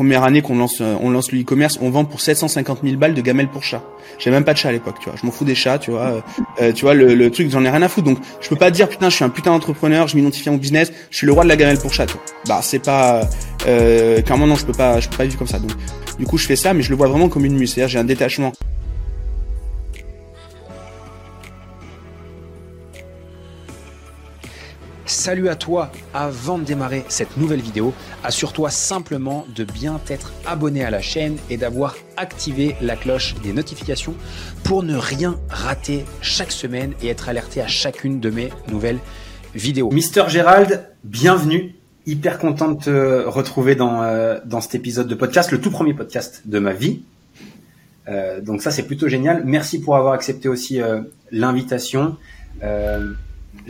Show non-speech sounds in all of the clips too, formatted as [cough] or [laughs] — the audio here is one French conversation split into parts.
première année qu'on lance, on lance le e-commerce, on vend pour 750 000 balles de gamelles pour chat. J'ai même pas de chat à l'époque, tu vois. Je m'en fous des chats, tu vois. Euh, tu vois le, truc, j'en ai rien à foutre. Donc, je peux pas dire putain, je suis un putain d'entrepreneur, je m'identifie à mon business, je suis le roi de la gamelle pour chat. Tu. Bah, c'est pas, euh, clairement non, je peux pas, je peux pas vivre comme ça. Donc, du coup, je fais ça, mais je le vois vraiment comme une muse. C'est-à-dire, j'ai un détachement. Salut à toi, avant de démarrer cette nouvelle vidéo, assure-toi simplement de bien t'être abonné à la chaîne et d'avoir activé la cloche des notifications pour ne rien rater chaque semaine et être alerté à chacune de mes nouvelles vidéos. Mister Gérald, bienvenue. Hyper content de te retrouver dans, euh, dans cet épisode de podcast, le tout premier podcast de ma vie. Euh, donc ça c'est plutôt génial. Merci pour avoir accepté aussi euh, l'invitation. Euh,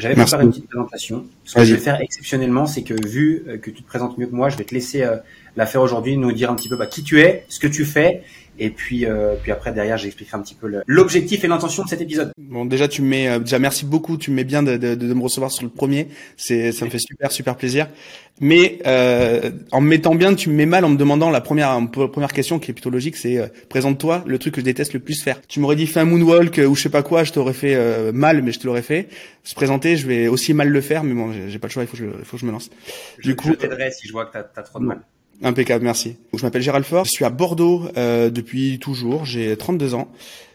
j'avais préparé une petite présentation. Ce que je vais faire exceptionnellement, c'est que vu euh, que tu te présentes mieux que moi, je vais te laisser euh, la faire aujourd'hui, nous dire un petit peu bah, qui tu es, ce que tu fais, et puis, euh, puis après derrière, j'expliquerai un petit peu l'objectif et l'intention de cet épisode. Bon, déjà tu me mets, euh, déjà merci beaucoup, tu me mets bien de, de, de me recevoir sur le premier, c'est, ça me fait super super plaisir. Mais euh, en me mettant bien, tu me mets mal en me demandant la première première question qui est plutôt logique, c'est euh, présente-toi le truc que je déteste le plus faire. Tu m'aurais dit fais un moonwalk ou je sais pas quoi, je t'aurais fait euh, mal, mais je te l'aurais fait. Se présenter, je vais aussi mal le faire, mais bon, j'ai pas le choix, il faut que je, il faut que je me lance. Du coup, je t'aiderai si je vois que t'as as trop de mal. Impeccable, merci. Je m'appelle Gérald Fort, je suis à Bordeaux euh, depuis toujours, j'ai 32 ans.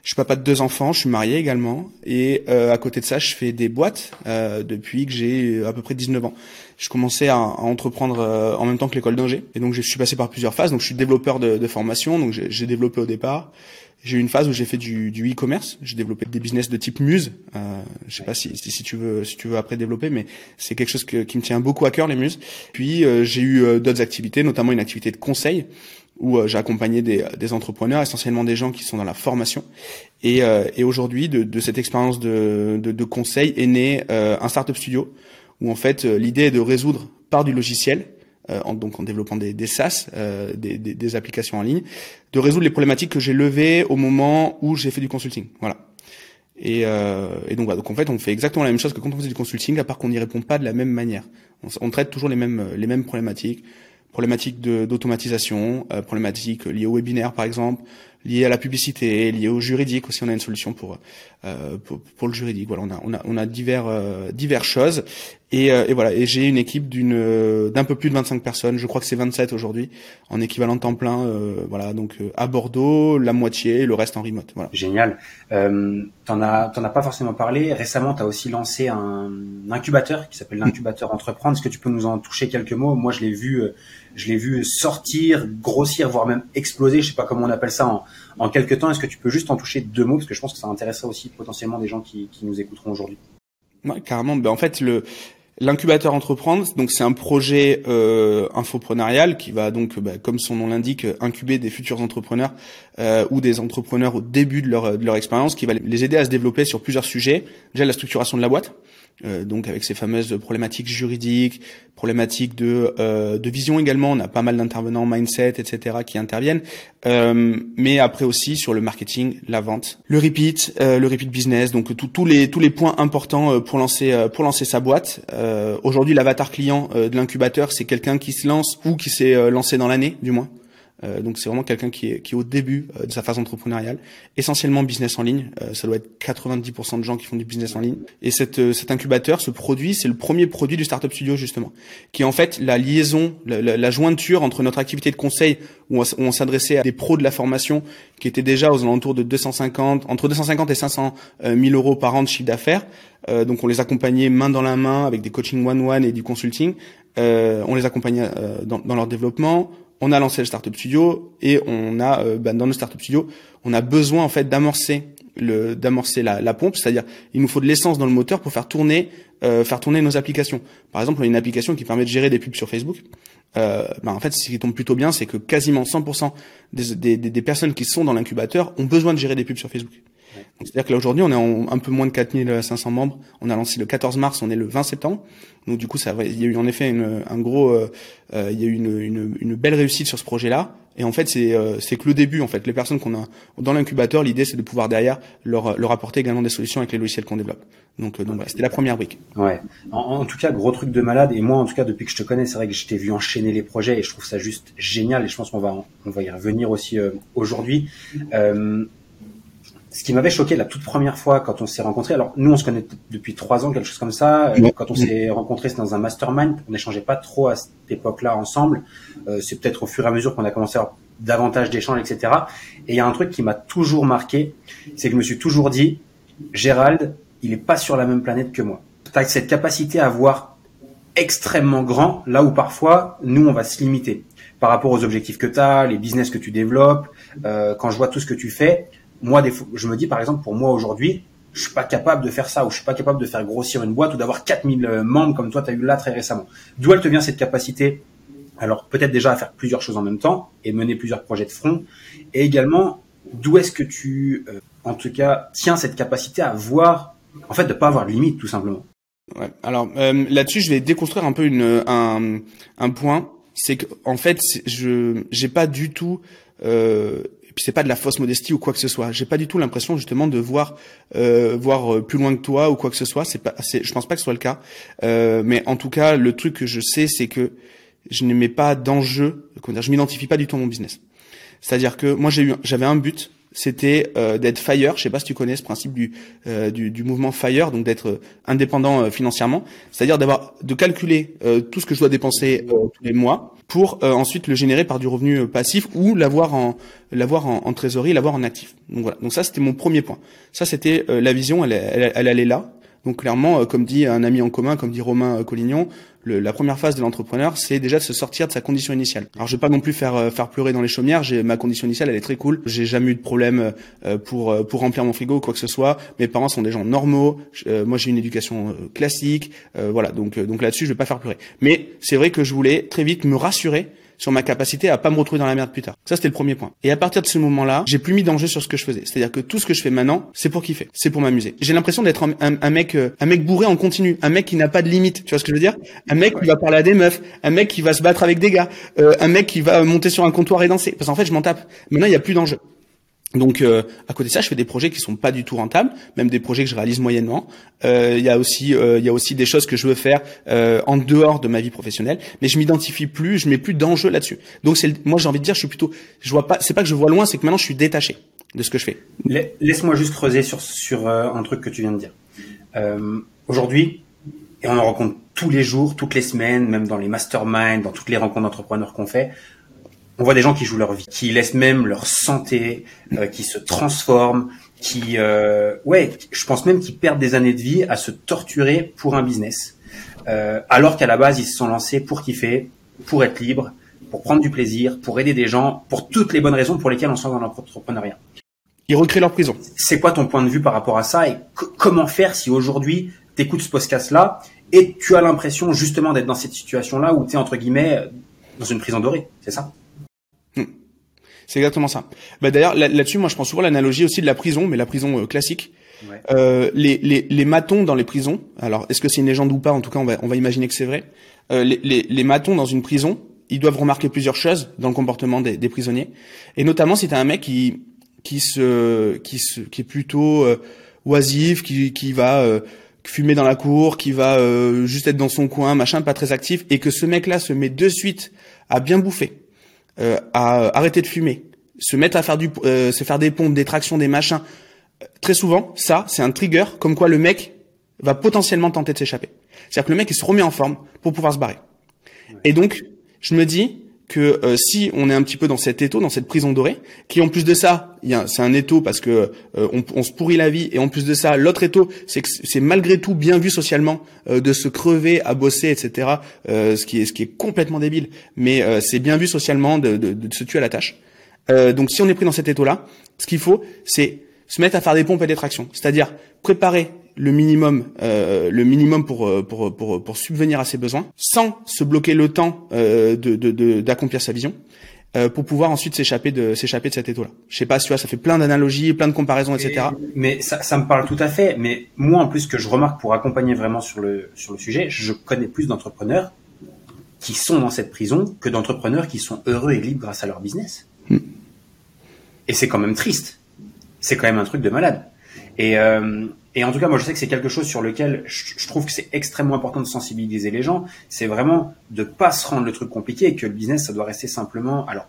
Je suis papa de deux enfants, je suis marié également. Et euh, à côté de ça, je fais des boîtes euh, depuis que j'ai à peu près 19 ans. Je commençais à, à entreprendre euh, en même temps que l'école d'ingé. Et donc je suis passé par plusieurs phases. Donc je suis développeur de, de formation, donc j'ai développé au départ. J'ai eu une phase où j'ai fait du, du e-commerce. J'ai développé des business de type muse. Euh, je sais pas si, si, si, tu veux, si tu veux après développer, mais c'est quelque chose que, qui me tient beaucoup à cœur les muses. Puis euh, j'ai eu euh, d'autres activités, notamment une activité de conseil où euh, j'ai accompagné des, des, entrepreneurs, essentiellement des gens qui sont dans la formation. Et, euh, et aujourd'hui, de, de, cette expérience de, de, de, conseil est né un startup studio où en fait l'idée est de résoudre par du logiciel en, donc en développant des, des SaaS, euh, des, des, des, applications en ligne, de résoudre les problématiques que j'ai levées au moment où j'ai fait du consulting. Voilà. Et, euh, et donc, voilà, donc en fait, on fait exactement la même chose que quand on faisait du consulting, à part qu'on n'y répond pas de la même manière. On, on, traite toujours les mêmes les mêmes problématiques, problématiques d'automatisation, euh, problématiques liées au webinaire par exemple, liées à la publicité, liées au juridique aussi. On a une solution pour euh, pour, pour, le juridique. Voilà, on a on a on a divers euh, divers choses et, euh, et, voilà. Et j'ai une équipe d'une euh, d'un peu plus de 25 personnes. Je crois que c'est 27 aujourd'hui en équivalent temps plein. Euh, voilà, donc à Bordeaux, la moitié, le reste en remote. Voilà. Génial. Euh, t'en as t'en as pas forcément parlé. Récemment, tu as aussi lancé un incubateur qui s'appelle l'incubateur entreprendre. Est-ce que tu peux nous en toucher quelques mots? Moi, je l'ai vu je l'ai vu sortir, grossir, voire même exploser. Je sais pas comment on appelle ça en, en quelques temps. Est-ce que tu peux juste en toucher deux mots? Parce que je pense que ça intéresserait aussi potentiellement des gens qui, qui nous écouteront aujourd'hui. Ouais, carrément. Ben, en fait, le L'incubateur entreprendre, donc c'est un projet euh, infoprenarial qui va donc, bah, comme son nom l'indique, incuber des futurs entrepreneurs euh, ou des entrepreneurs au début de leur, de leur expérience, qui va les aider à se développer sur plusieurs sujets. Déjà la structuration de la boîte, donc avec ces fameuses problématiques juridiques, problématiques de, euh, de vision également. On a pas mal d'intervenants mindset, etc. qui interviennent. Euh, mais après aussi sur le marketing, la vente, le repeat, euh, le repeat business. Donc tous les tous les points importants euh, pour lancer pour lancer sa boîte. Aujourd'hui, l'avatar client de l'incubateur, c'est quelqu'un qui se lance ou qui s'est lancé dans l'année, du moins. Euh, donc c'est vraiment quelqu'un qui est, qui est au début euh, de sa phase entrepreneuriale, essentiellement business en ligne. Euh, ça doit être 90% de gens qui font du business en ligne. Et cette, cet incubateur, ce produit, c'est le premier produit du Startup Studio justement, qui est en fait la liaison, la, la, la jointure entre notre activité de conseil où on, s'adressait à des pros de la formation qui étaient déjà aux alentours de 250, entre 250 et 500 000 euros par an de chiffre d'affaires. donc on les accompagnait main dans la main avec des coaching one-one et du consulting. on les accompagnait dans, dans leur développement on a lancé le Startup Studio et on a bah, dans le Startup Studio, on a besoin en fait d'amorcer le d'amorcer la, pompe, c'est-à-dire il nous faut de l'essence dans le moteur pour faire tourner euh, faire tourner nos applications. Par exemple, on a une application qui permet de gérer des pubs sur Facebook. Bah, en fait, ce qui tombe plutôt bien, c'est que quasiment 100% des, des, des, personnes qui sont dans l'incubateur ont besoin de gérer des pubs sur Facebook. C'est-à-dire que là aujourd'hui, on est en un peu moins de 4500 membres. On a lancé le 14 mars, on est le 20 septembre. Donc du coup, ça, il y a eu en effet une, un gros, euh, euh, il y a eu une, une, une, belle réussite sur ce projet-là. Et en fait, c'est euh, que le début. En fait, les personnes qu'on a dans l'incubateur, l'idée c'est de pouvoir derrière leur leur apporter également des solutions avec les logiciels qu'on développe. Donc donc voilà, c'était la première brique. Ouais. En, en, tout cas, gros truc de malade. Et moi, en tout cas, depuis que je te connais, c'est vrai que je t'ai vu enchaîner les projets et je trouve ça juste génial. Et je pense qu'on va on va y revenir aussi aujourd'hui. Euh, ce qui m'avait choqué la toute première fois quand on s'est rencontrés, alors nous on se connaît depuis trois ans, quelque chose comme ça. Euh, quand on s'est rencontrés, c'était dans un mastermind. On n'échangeait pas trop à cette époque-là ensemble. Euh, c'est peut-être au fur et à mesure qu'on a commencé à avoir davantage d'échanges, etc. Et il y a un truc qui m'a toujours marqué, c'est que je me suis toujours dit, Gérald, il est pas sur la même planète que moi. Tu as cette capacité à voir extrêmement grand, là où parfois nous on va se limiter par rapport aux objectifs que tu as, les business que tu développes. Euh, quand je vois tout ce que tu fais, moi, des fois, je me dis par exemple, pour moi aujourd'hui, je suis pas capable de faire ça, ou je suis pas capable de faire grossir une boîte, ou d'avoir 4000 euh, membres comme toi, tu as eu là très récemment. D'où elle te vient cette capacité? Alors peut-être déjà à faire plusieurs choses en même temps et mener plusieurs projets de front, et également d'où est-ce que tu, euh, en tout cas, tiens cette capacité à voir, en fait, de pas avoir de limite, tout simplement? Ouais. Alors euh, là-dessus, je vais déconstruire un peu une, un, un point. C'est que en fait, je j'ai pas du tout euh, puis c'est pas de la fausse modestie ou quoi que ce soit. J'ai pas du tout l'impression justement de voir euh, voir euh, plus loin que toi ou quoi que ce soit. C'est pas, je pense pas que ce soit le cas. Euh, mais en tout cas, le truc que je sais, c'est que je ne mets pas d'enjeu. Je m'identifie pas du tout à mon business. C'est-à-dire que moi j'ai eu, j'avais un but, c'était euh, d'être fire. Je sais pas si tu connais ce principe du euh, du, du, mouvement fire, donc d'être euh, indépendant financièrement. C'est-à-dire d'avoir de calculer tout ce que je dois dépenser tous les mois pour ensuite le générer par du revenu passif ou l'avoir en l'avoir en, en, trésorerie, l'avoir en actif. Donc voilà. Donc ça c'était mon premier point. Ça c'était la vision. Elle, elle, elle allait là. Donc clairement, euh, comme dit un ami en commun, comme dit Romain euh, Collignon, la première phase de l'entrepreneur, c'est déjà de se sortir de sa condition initiale. Alors je vais pas non plus faire euh, faire pleurer dans les chaumières. Ma condition initiale, elle est très cool. J'ai jamais eu de problème pour pour remplir mon frigo ou quoi que ce soit. Mes parents sont des gens normaux. moi j'ai une éducation classique. voilà, donc donc là-dessus je vais pas faire pleurer. Mais c'est vrai que je voulais très vite me rassurer sur ma capacité à pas me retrouver dans la merde plus tard. Ça c'était le premier point. Et à partir de ce moment-là, j'ai plus mis d'enjeu sur ce que je faisais. C'est-à-dire que tout ce que je fais maintenant, c'est pour kiffer, c'est pour m'amuser. J'ai l'impression d'être un, mec, euh, un mec bourré en continu, un mec qui n'a pas de limite. Tu vois ce que je veux dire? Un mec qui va parler à des meufs, un mec qui va se battre avec des gars, euh, un mec qui va monter sur un comptoir et danser. Parce qu'en fait, je m'en tape. Maintenant, il y a plus d'enjeu. Donc euh, à côté de ça, je fais des projets qui sont pas du tout rentables, même des projets que je réalise moyennement. Euh, il y a aussi euh, il y a aussi des choses que je veux faire en dehors de ma vie professionnelle, mais je m'identifie plus, je mets plus d'enjeux là-dessus. Donc c'est moi j'ai envie de dire, je suis plutôt je vois pas c'est pas que je vois loin, c'est que maintenant je suis détaché de ce que je fais. Laisse-moi juste creuser sur sur un truc que tu viens de dire. Aujourd'hui, et on en rencontre tous les jours, toutes les semaines, même dans les masterminds, dans toutes les rencontres d'entrepreneurs qu'on fait, on voit des gens qui jouent leur vie, qui laissent même leur santé, euh, qui se transforment, qui, euh, ouais, je pense même qu'ils perdent des années de vie à se torturer pour un business, euh, alors qu'à la base ils se sont lancés pour kiffer, pour être libre, pour prendre du plaisir, pour aider des gens, pour toutes les bonnes raisons pour lesquelles on se lance dans l'entrepreneuriat. Ils recréent leur prison. C'est quoi ton point de vue par rapport à ça et comment faire si aujourd'hui tu écoutes ce podcast-là et tu as l'impression justement d'être dans cette situation-là où tu es entre guillemets dans une prison dorée, c'est ça? C'est exactement ça. Bah, D'ailleurs, là-dessus, moi, je prends souvent l'analogie aussi de la prison, mais la prison euh, classique. Euh, les, les, les matons dans les prisons, alors est-ce que c'est une légende ou pas? En tout cas, on va, on va imaginer que c'est vrai. Euh, les, les, les, matons dans une prison, ils doivent remarquer plusieurs choses dans le comportement des, des prisonniers, et notamment si t'as un mec qui qui se qui se qui est plutôt euh, oisif, qui qui va euh, fumer dans la cour, qui va euh, juste être dans son coin, machin, pas très actif, et que ce mec-là se met de suite à bien bouffer, euh, à arrêter de fumer, se mettre à faire du, euh, se faire des pompes, des tractions, des machins, très souvent, ça, c'est un trigger comme quoi le mec va potentiellement tenter de s'échapper. C'est-à-dire que le mec, il se remet en forme pour pouvoir se barrer. Et donc, je me dis que euh, si on est un petit peu dans cet étau, dans cette prison dorée, qui en plus de ça, c'est un étau parce que on, on, se pourrit la vie, et en plus de ça, l'autre étau, c'est que c'est malgré tout bien vu socialement de se crever, à bosser, etc. ce qui est ce qui est complètement débile, mais c'est bien vu socialement de, de, de se tuer à la tâche. Euh, donc si on est pris dans cet étau-là, ce qu'il faut, c'est se mettre à faire des pompes et des tractions, c'est-à-dire préparer le minimum, euh, le minimum pour, euh, pour, pour, pour subvenir à ses besoins, sans se bloquer le temps euh, de, d'accomplir sa vision. euh, pour pouvoir ensuite s'échapper de s'échapper de cet étau-là. Je sais pas tu vois, ça fait plein d'analogies, plein de comparaisons, etc. mais ça, ça me parle tout à fait. Mais moi, en plus, que je remarque pour accompagner vraiment sur le sur le sujet, je connais plus d'entrepreneurs qui sont dans cette prison que d'entrepreneurs qui sont heureux et libres grâce à leur business. Hmm. Et c'est quand même triste. C'est quand même un truc de malade. Et, euh, et en tout cas, moi, je sais que c'est quelque chose sur lequel je, trouve que c'est extrêmement important de sensibiliser les gens. C'est vraiment de pas se rendre le truc compliqué et que le business, ça doit rester simplement. Alors,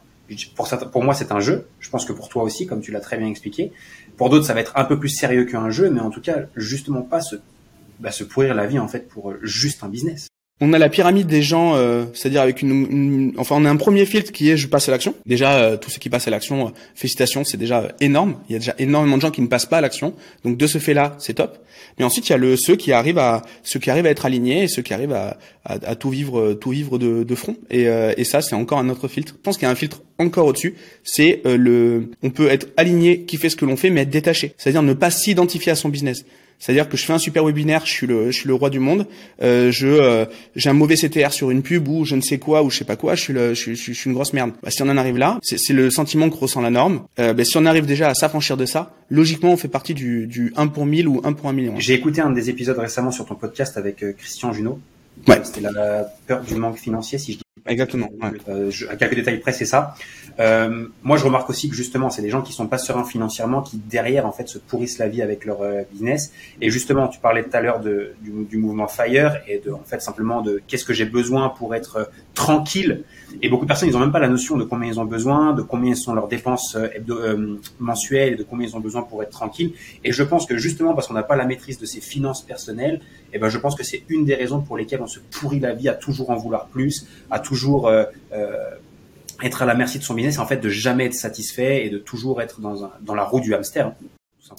pour, moi, c'est un jeu. Je pense que pour toi aussi, comme tu l'as très bien expliqué. Pour d'autres, ça va être un peu plus sérieux qu'un jeu, mais en tout cas, justement pas se, bah, se pourrir la vie en fait pour juste un business. On a la pyramide des gens, euh, c'est-à-dire avec une, enfin on a un premier filtre qui est je passe à l'action. Déjà euh, tous ceux qui passent à l'action, euh, félicitations, c'est déjà énorme. Il y a déjà énormément de gens qui ne passent pas à l'action. Donc de ce fait-là, c'est top. Mais ensuite il y a le ceux qui arrivent à ceux qui arrivent à être alignés et ceux qui arrivent à, à, tout vivre tout vivre de, de front. Et, et ça c'est encore un autre filtre. Je pense qu'il y a un filtre encore au-dessus. C'est le on peut être aligné, qui fait ce que l'on fait, mais être détaché. C'est-à-dire ne pas s'identifier à son business. C'est-à-dire que je fais un super webinaire, je suis le, je suis le roi du monde. Euh, je, euh, j'ai un mauvais CTR sur une pub ou je ne sais quoi ou je sais pas quoi. Je suis, le, je, suis, je suis une grosse merde. Bah, si on en arrive là, c'est, c'est le sentiment que ressent la norme. Euh, bah, si on arrive déjà à s'affranchir de ça, logiquement, on fait partie du, du 1 pour 1000 ou 1 pour 1 million. J'ai écouté un des épisodes récemment sur ton podcast avec euh, Christian Junot. Ouais. C'était la peur du manque financier, si je dis. Exactement. Ouais. Euh, je, à quelques détails près, c'est ça. Euh, moi, je remarque aussi que justement, c'est des gens qui sont pas sereins financièrement, qui derrière en fait se pourrissent la vie avec leur euh, business. Et justement, tu parlais tout à l'heure du, du, mouvement Fire et de en fait simplement de qu'est-ce que j'ai besoin pour être euh, tranquille. Et beaucoup de personnes, ils ont même pas la notion de combien ils ont besoin, de combien sont leurs dépenses hebdo, mensuelles, et de combien ils ont besoin pour être tranquille. Et je pense que justement parce qu'on n'a pas la maîtrise de ses finances personnelles, et eh ben je pense que c'est une des raisons pour lesquelles on se pourrit la vie à toujours en vouloir plus, à toujours euh, être à la merci de son business, en fait de jamais être satisfait et de toujours être dans, la roue du hamster.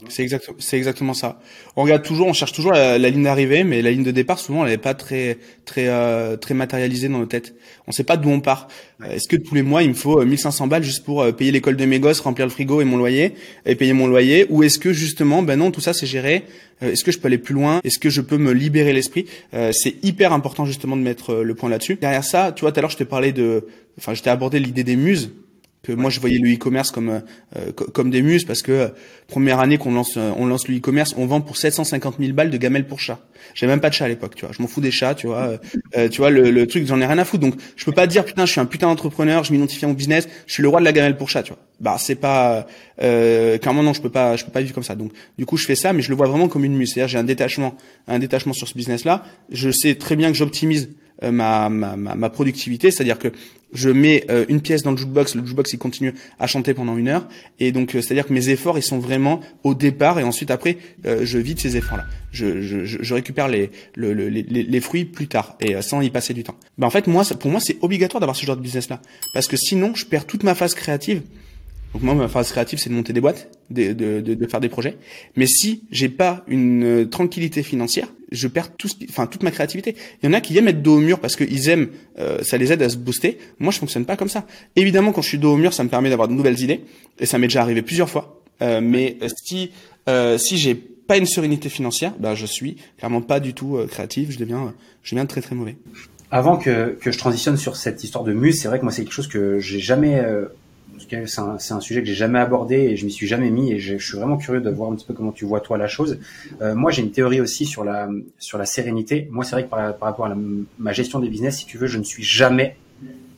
C'est exactement, c'est exactement ça. On regarde toujours, on cherche toujours la, ligne d'arrivée, mais la ligne de départ souvent elle n'est pas très très euh, très matérialisée dans nos têtes. On sait pas d'où on part. Est-ce que tous les mois il me faut 1500 euh, balles juste pour euh, payer l'école de mes gosses, remplir le frigo et mon loyer et payer mon loyer, ou est-ce que justement, ben non, tout ça c'est géré. Est-ce que je peux aller plus loin? Est-ce que je peux me libérer l'esprit? C'est hyper important justement de mettre le point là-dessus. Derrière ça, tu vois, tout à l'heure je te parlais de, enfin je t'ai abordé l'idée des muses que moi je voyais le e-commerce comme euh, comme des muses parce que euh, première année qu'on lance euh, on lance le e-commerce on vend pour 750 000 balles de gamelles pour chat. J'ai même pas de chat à l'époque tu vois. Je m'en fous des chats tu vois. Tu vois le, le truc j'en ai rien à foutre. Donc je peux pas dire putain je suis un putain d'entrepreneur je m'identifie à mon business je suis le roi de la gamelle pour chat tu vois. Bah c'est pas clairement non je peux pas je peux pas vivre comme ça. Donc du coup je fais ça mais je le vois vraiment comme une muse. C'est-à-dire j'ai un détachement un détachement sur ce business là je sais très bien que j'optimise ma, ma, ma, productivité, c'est-à-dire que je mets euh, une pièce dans le jukebox, le jukebox il continue à chanter pendant une heure, et donc euh, c'est-à-dire que mes efforts ils sont vraiment au départ, et ensuite après euh, je vide ces efforts-là. Je, je, je, récupère les, le, les, les, fruits plus tard et sans y passer du temps. Ben en fait moi, pour moi c'est obligatoire d'avoir ce genre de business-là, parce que sinon je perds toute ma phase créative. Donc moi, ma phase créative, c'est de monter des boîtes, de, de, de, faire des projets. Mais si j'ai pas une tranquillité financière, je perds tout, enfin toute ma créativité. Il y en a qui aiment être dos au mur parce qu'ils aiment, euh, ça les aide à se booster. Moi, je fonctionne pas comme ça. Évidemment, quand je suis dos au mur, ça me permet d'avoir de nouvelles idées et ça m'est déjà arrivé plusieurs fois. Euh, mais euh, si euh, si j'ai pas une sérénité financière, ben je suis clairement pas du tout euh, créatif. Je deviens je deviens très très mauvais. Avant que, que je transitionne sur cette histoire de muse, c'est vrai que moi c'est quelque chose que j'ai jamais c'est un, sujet que j'ai jamais abordé et je m'y suis jamais mis et je, suis vraiment curieux de voir un petit peu comment tu vois toi la chose. Euh, moi, j'ai une théorie aussi sur la sur la sérénité. Moi, c'est vrai que par rapport à ma gestion des business, si tu veux, je ne suis jamais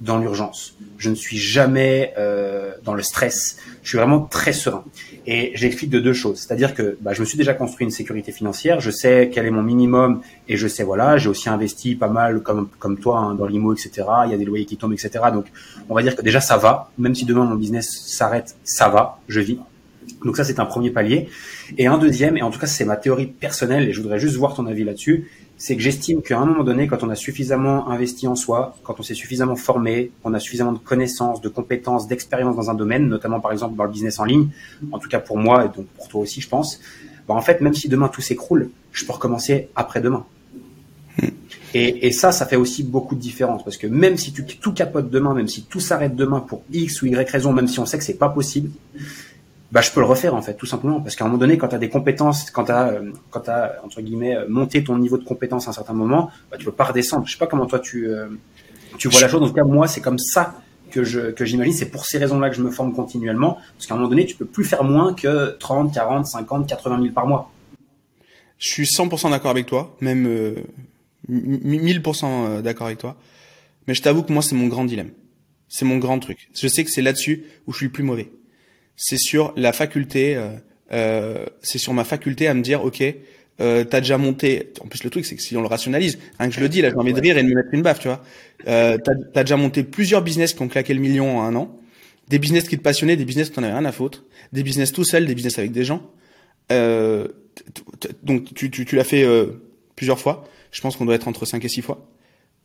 dans l'urgence. Je ne suis jamais euh, dans le stress. Je suis vraiment très serein. Et j'explique de deux choses. C'est-à-dire que bah, je me suis déjà construit une sécurité financière. Je sais quel est mon minimum et je sais voilà. J'ai aussi investi pas mal comme comme toi hein, dans l'IMO, etc. Il y a des loyers qui tombent, etc. Donc on va dire que déjà ça va. Même si demain mon business s'arrête, ça va. Je vis. Donc ça c'est un premier palier. Et un deuxième, et en tout cas c'est ma théorie personnelle et je voudrais juste voir ton avis là-dessus c'est que j'estime qu'à un moment donné, quand on a suffisamment investi en soi, quand on s'est suffisamment formé, qu'on a suffisamment de connaissances, de compétences, d'expérience dans un domaine, notamment par exemple dans le business en ligne, en tout cas pour moi et donc pour toi aussi, je pense, bah en fait, même si demain tout s'écroule, je peux recommencer après-demain. Et, et, ça, ça fait aussi beaucoup de différence parce que même si tu, tout capote demain, même si tout s'arrête demain pour X ou Y raison, même si on sait que c'est pas possible, bah je peux le refaire en fait tout simplement parce qu'à un moment donné quand tu as des compétences quand tu as euh, quand as entre guillemets euh, monté ton niveau de compétence à un certain moment bah tu peux pas redescendre je sais pas comment toi tu euh, tu vois la chose en tout cas moi c'est comme ça que je que j'imagine. C'est pour ces raisons-là que je me forme continuellement, parce qu'à un moment donné, tu peux plus faire moins que 30, 40, 50, 80 000 par mois. Je suis 100% d'accord avec toi, même euh, 1000% euh, d'accord avec toi. Mais je t'avoue que moi, c'est mon grand dilemme. C'est mon grand truc. Je sais que c'est là-dessus où je suis le plus mauvais. C'est sur la faculté, euh, euh, c'est sur ma faculté à me dire, ok, euh, t'as déjà monté. En plus, le truc, c'est que si on le rationalise, rien que je le dis, là, j'ai envie de rire et de me mettre une baffe, tu vois. Euh, t'as as déjà monté plusieurs business qui ont claqué le million en un an, des business qui te passionnaient, des business qui t'en avais rien à foutre, des business tout seul, des business avec des gens. Euh, donc, tu, tu, tu l'as fait euh, plusieurs fois. Je pense qu'on doit être entre 5 et 6 fois.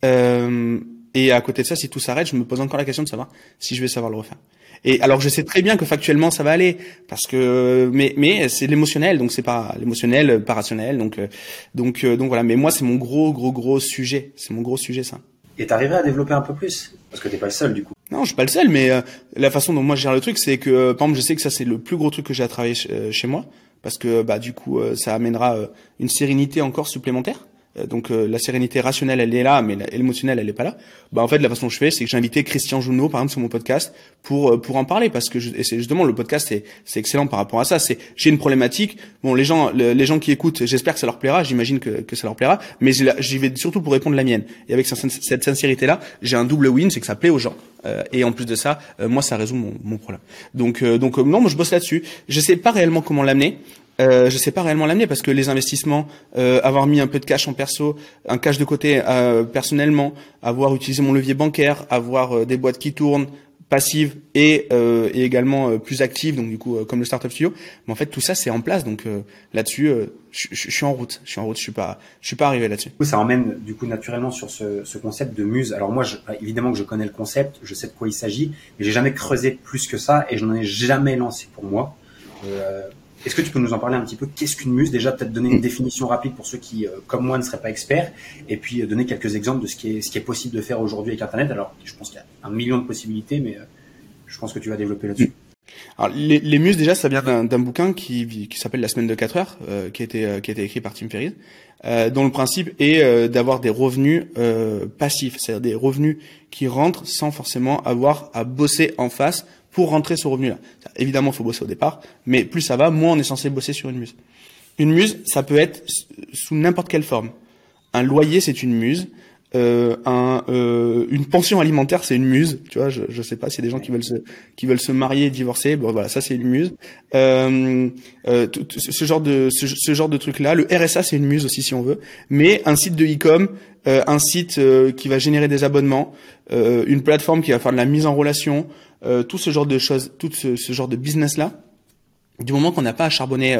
Euh, et à côté de ça, si tout s'arrête, je me pose encore la question de savoir si je vais savoir le refaire. Et alors je sais très bien que factuellement ça va aller parce que mais mais c'est l'émotionnel donc c'est pas l'émotionnel pas rationnel donc euh, donc euh, donc voilà mais moi c'est mon gros gros gros sujet c'est mon gros sujet ça. Et t'arriverais à développer un peu plus? Parce que t'es pas le seul du coup. Non, je suis pas le seul, mais euh, la façon dont moi je gère le truc, c'est que par exemple, je sais que ça c'est le plus gros truc que j'ai à travailler chez moi, parce que bah du coup, ça amènera une sérénité encore supplémentaire. Euh, donc euh, la sérénité rationnelle elle est là mais l'émotionnelle elle est pas là. Bah en fait la façon que je fais c'est que j'ai invité Christian Junot par exemple sur mon podcast pour euh, pour en parler parce que je, et justement le podcast c'est c'est excellent par rapport à ça. C'est j'ai une problématique. Bon les gens les gens qui écoutent j'espère que ça leur plaira. J'imagine que que ça leur plaira. Mais j'y vais surtout pour répondre la mienne. Et avec cette sincérité là j'ai un double win c'est que ça plaît aux gens. Et en plus de ça moi ça résout mon, mon problème. Donc donc non moi je bosse là-dessus. Je sais pas réellement comment l'amener euh, je sais pas réellement l'amener parce que les investissements, euh, avoir mis un peu de cash en perso, un cash de côté euh, personnellement, avoir utilisé mon levier bancaire, avoir euh, des boîtes qui tournent, passives et, euh, et également plus actives, donc du coup comme le startup studio. Mais en fait tout ça c'est en place, donc là-dessus je, je, suis en route, je suis en route, je suis pas, je suis pas arrivé là-dessus. Ça emmène du coup naturellement sur ce, ce concept de muse. Alors moi, je, évidemment que je connais le concept, je sais de quoi il s'agit, mais j'ai jamais creusé plus que ça et je n'en ai jamais lancé pour moi. Euh, est-ce que tu peux nous en parler un petit peu? Qu'est-ce qu'une muse? Déjà, peut-être donner une définition rapide pour ceux qui, euh, comme moi, ne seraient pas experts, et puis euh, donner quelques exemples de ce qui est, ce qui est possible de faire aujourd'hui avec Internet. Alors, je pense qu'il y a un million de possibilités, mais euh, je pense que tu vas développer là-dessus. Alors, les, les, muses, déjà, ça vient d'un bouquin qui, qui s'appelle La semaine de 4 heures, qui, a été, qui a été écrit par Tim Ferriss, dont le principe est d'avoir des revenus passifs, c'est-à-dire des revenus qui rentrent sans forcément avoir à bosser en face pour rentrer ce revenu-là. Évidemment, il faut bosser au départ, mais plus ça va, moins on est censé bosser sur une muse. Une muse, ça peut être sous n'importe quelle forme. Un loyer, c'est une muse. Euh, un, euh, une pension alimentaire, c'est une muse. Tu vois, je, je sais pas a des gens qui veulent se, qui veulent se marier, divorcer. Bon, voilà, ça c'est une muse. Euh, euh ce genre de, ce, genre de truc là. Le RSA, c'est une muse aussi si on veut. Mais un site de e-com, euh, un site euh, qui va générer des abonnements, une plateforme qui va faire de la mise en relation, tout ce genre de choses, tout ce, ce genre de business là. Du moment qu'on n'a pas à charbonner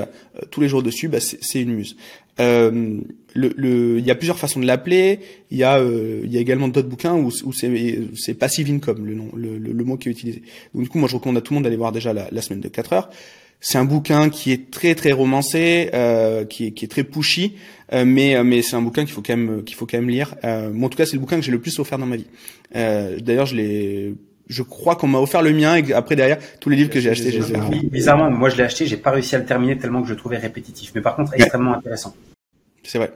tous les jours dessus, bah c'est une muse. Euh, le, le, il y a plusieurs façons de l'appeler. Il y a, euh, y a également d'autres bouquins où, où c'est passive income le nom, le, le, mot qui est utilisé. Donc du coup, moi, je recommande à tout le monde d'aller voir déjà la, la, semaine de 4 heures. C'est un bouquin qui est très très romancé, euh, qui, est, qui est très pushy, euh, mais mais c'est un bouquin qu'il faut quand même qu'il faut quand même lire. Euh, en tout cas, c'est le bouquin que j'ai le plus offert dans ma vie. Euh, D'ailleurs, je l'ai je crois qu'on m'a offert le mien et après derrière tous les livres que j'ai achetés, j'ai Bizarrement, moi je l'ai acheté, j'ai pas réussi à le terminer tellement que je le trouvais répétitif, mais par contre extrêmement intéressant. C'est vrai.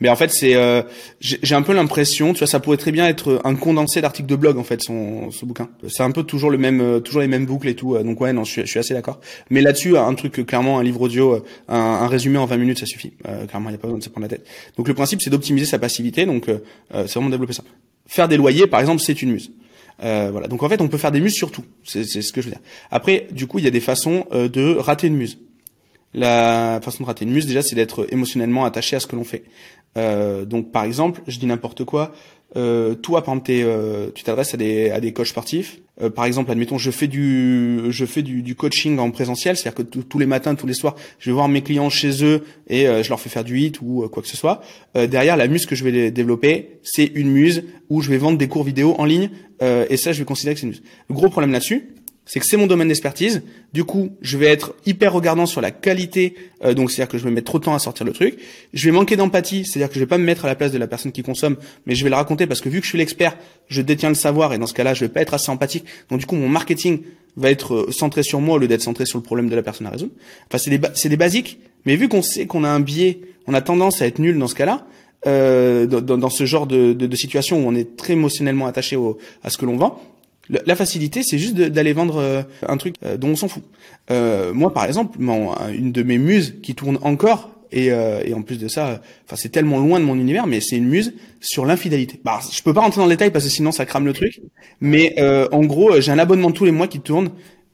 Mais en fait, c'est euh, j'ai un peu l'impression, tu vois, ça pourrait très bien être un condensé d'articles de blog en fait, son ce bouquin. C'est un peu toujours le même, euh, toujours les mêmes boucles et tout. Euh, donc ouais, non, je suis, je suis assez d'accord. Mais là-dessus, un truc clairement, un livre audio, un, un, résumé en 20 minutes, ça suffit. clairement, il n'y a pas besoin de se prendre la tête. Donc le principe, c'est d'optimiser sa passivité. Donc c'est vraiment développer ça. Faire des loyers, par exemple, c'est une muse. Euh, voilà. Donc en fait, on peut faire des muses sur tout. C'est ce que je veux dire. Après, du coup, il y a des façons de rater une muse. La façon de rater une muse, déjà, c'est d'être émotionnellement attaché à ce que l'on fait. Euh, donc, par exemple, je dis n'importe quoi. Euh, toi, par exemple, euh, tu t'adresses à des à des coachs sportifs. Euh, par exemple, admettons, je fais du je fais du, du coaching en présentiel, c'est-à-dire que tous les matins, tous les soirs, je vais voir mes clients chez eux et je leur fais faire du hit ou quoi que ce soit. derrière, la muse que je vais développer, c'est une muse où je vais vendre des cours vidéo en ligne et ça, je vais considérer que c'est une muse. Gros problème là-dessus, c'est que c'est mon domaine d'expertise. Du coup, je vais être hyper regardant sur la qualité, euh, donc c'est-à-dire que je vais mettre trop de temps à sortir le truc. Je vais manquer d'empathie, c'est-à-dire que je vais pas me mettre à la place de la personne qui consomme, mais je vais le raconter parce que vu que je suis l'expert, je détiens le savoir et dans ce cas-là, je vais pas être assez empathique. Donc du coup, mon marketing va être euh, centré sur moi au lieu d'être centré sur le problème de la personne à résoudre. Enfin, c'est des, c'est des basiques, mais vu qu'on sait qu'on a un biais, on a tendance à être nul dans ce cas-là. Euh, dans, dans, ce genre de, de, de, situation où on est très émotionnellement attaché au, à ce que l'on vend, La, facilité, c'est juste d'aller vendre euh, un truc euh, dont on s'en fout. Euh, moi, par exemple, une de mes muses qui tourne encore, et, et en plus de ça, enfin c'est tellement loin de mon univers, mais c'est une muse sur l'infidélité. Bah, je peux pas rentrer dans le détail parce que sinon ça crame le truc. Mais en gros, j'ai un abonnement tous les mois qui tourne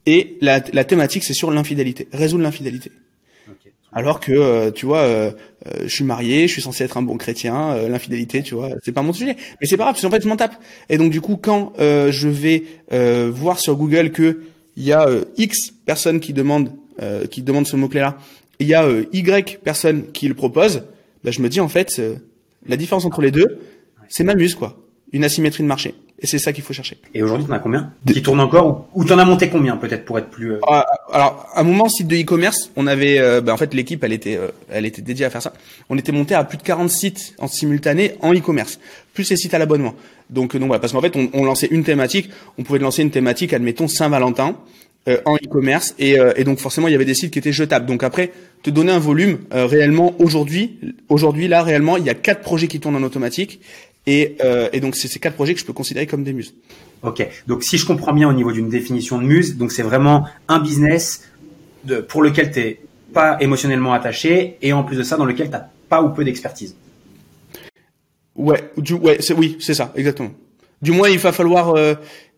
et la, la thématique c'est sur l'infidélité, résoudre l'infidélité. Alors que euh, tu vois, euh, euh, je suis marié, je suis censé être un bon chrétien, l'infidélité, tu vois, c'est pas mon sujet. Mais c'est pas grave, parce qu'en fait je m'en tape. Et donc du coup, quand je vais voir sur Google que il y a X personnes qui demandent qui demandent ce mot clé-là, il y a Y personnes qui le proposent, bah, je me dis en fait la différence entre les deux, c'est m'amuse quoi, une asymétrie de marché. Et c'est ça qu'il faut chercher. Et aujourd'hui, t'en as combien Qui tourne encore Ou t'en as monté combien peut-être pour être plus euh... Ah, alors, à un moment, site de e-commerce, on avait, euh, bah, en fait, l'équipe, elle était, euh, elle était dédiée à faire ça. On était monté à plus de 40 sites en simultané en e-commerce, plus les sites à l'abonnement. Donc, non, voilà, parce qu'en fait, on, on, lançait une thématique. On pouvait lancer une thématique, admettons Saint-Valentin. Euh, en e-commerce et, et, donc forcément il y avait des sites qui étaient jetables donc après te donner un volume réellement aujourd'hui aujourd'hui là réellement il y a quatre projets qui tournent en automatique et, euh, et donc c'est ces quatre projets que je peux considérer comme des muses. Ok, donc si je comprends bien au niveau d'une définition de muse, donc c'est vraiment un business de, pour lequel tu n'es pas émotionnellement attaché et en plus de ça dans lequel tu n'as pas ou peu d'expertise. Ouais, du, ouais, c'est, oui, c'est ça, exactement. Du moins, il va falloir euh,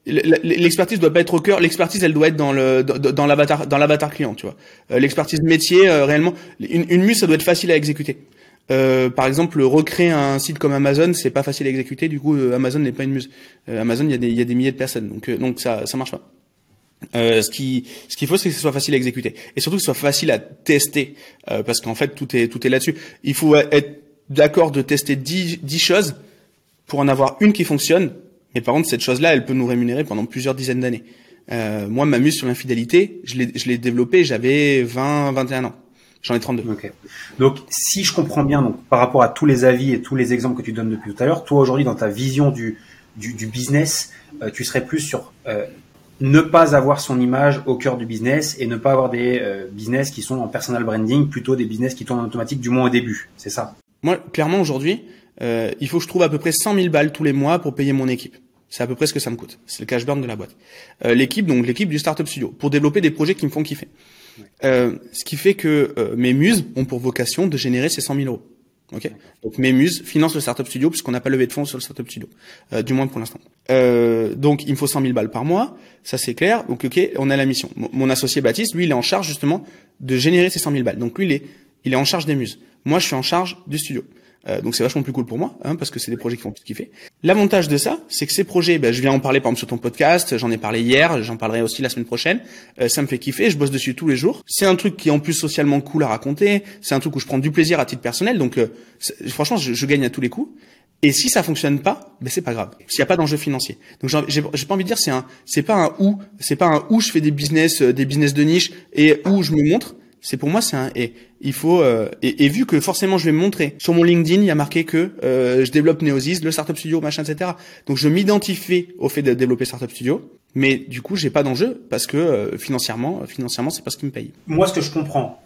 l'expertise doit pas être au cœur. L'expertise, elle doit être dans le dans, l'avatar dans l'avatar client, tu vois. Euh, l'expertise métier, euh, réellement, une, une muse, ça doit être facile à exécuter. Euh, par exemple, recréer un site comme Amazon, c'est pas facile à exécuter. Du coup, euh, Amazon n'est pas une muse. Euh, Amazon, il y, a des, y a des milliers de personnes, donc donc ça ça marche pas. ce qui ce qu'il faut, c'est que ce soit facile à exécuter et surtout que ce soit facile à tester, parce qu'en fait tout est tout est là-dessus. Il faut être d'accord de tester 10, 10 choses pour en avoir une qui fonctionne. Mais par contre, cette chose-là, elle peut nous rémunérer pendant plusieurs dizaines d'années. moi, ma muse sur l'infidélité, je l'ai je l'ai développée, j'avais 20 21 ans. J'en ai 32. Ok. Donc, si je comprends bien, donc par rapport à tous les avis et tous les exemples que tu donnes depuis tout à l'heure, toi aujourd'hui, dans ta vision du du, du business, euh, tu serais plus sur euh, ne pas avoir son image au cœur du business et ne pas avoir des euh, business qui sont en personal branding, plutôt des business qui tournent en automatique, du moins au début. C'est ça? Moi, clairement, aujourd'hui, il faut que je trouve à peu près 100 000 balles tous les mois pour payer mon équipe. C'est à peu près ce que ça me coûte. C'est le cash burn de la boîte. l'équipe, donc l'équipe du startup studio, pour développer des projets qui me font kiffer. Euh, ce qui fait que euh, mes muses ont pour vocation de générer ces 100 000 euros. Ok? Donc mes muses financent le startup studio puisqu'on n'a pas levé de fonds sur le startup studio, euh, du moins pour l'instant. Euh, donc il me faut 100 000 balles par mois, ça c'est clair. Donc ok, on a la mission. Mon, associé Baptiste, lui, il est en charge justement de générer ces 100 000 balles. Donc lui, il est, il est en charge des muses. Moi, je suis en charge du studio. Euh, donc c'est vachement plus cool pour moi, hein, parce que c'est des projets qui font plus kiffer. L'avantage de ça, c'est que ces projets, ben, je viens en parler par exemple sur ton podcast, j'en ai parlé hier, j'en parlerai aussi la semaine prochaine. Euh, ça me fait kiffer, je bosse dessus tous les jours. C'est un truc qui est en plus socialement cool à raconter, c'est un truc où je prends du plaisir à titre personnel, donc euh, franchement, je, je, gagne à tous les coups. Et si ça fonctionne pas, ben c'est pas grave. S'il y a pas d'enjeu financier. Donc j'ai pas envie de dire c'est un, c'est pas un où, c'est pas un où je fais des business, des business de niche et où je me montre c'est pour moi c'est un et il faut euh, et, vu que forcément je vais me montrer sur mon LinkedIn il y a marqué que euh, je développe Neosis le startup studio machin etc donc je m'identifie au fait de développer startup studio mais du coup j'ai pas d'enjeu parce que euh, financièrement financièrement c'est pas ce qui me paye. Moi ce que je comprends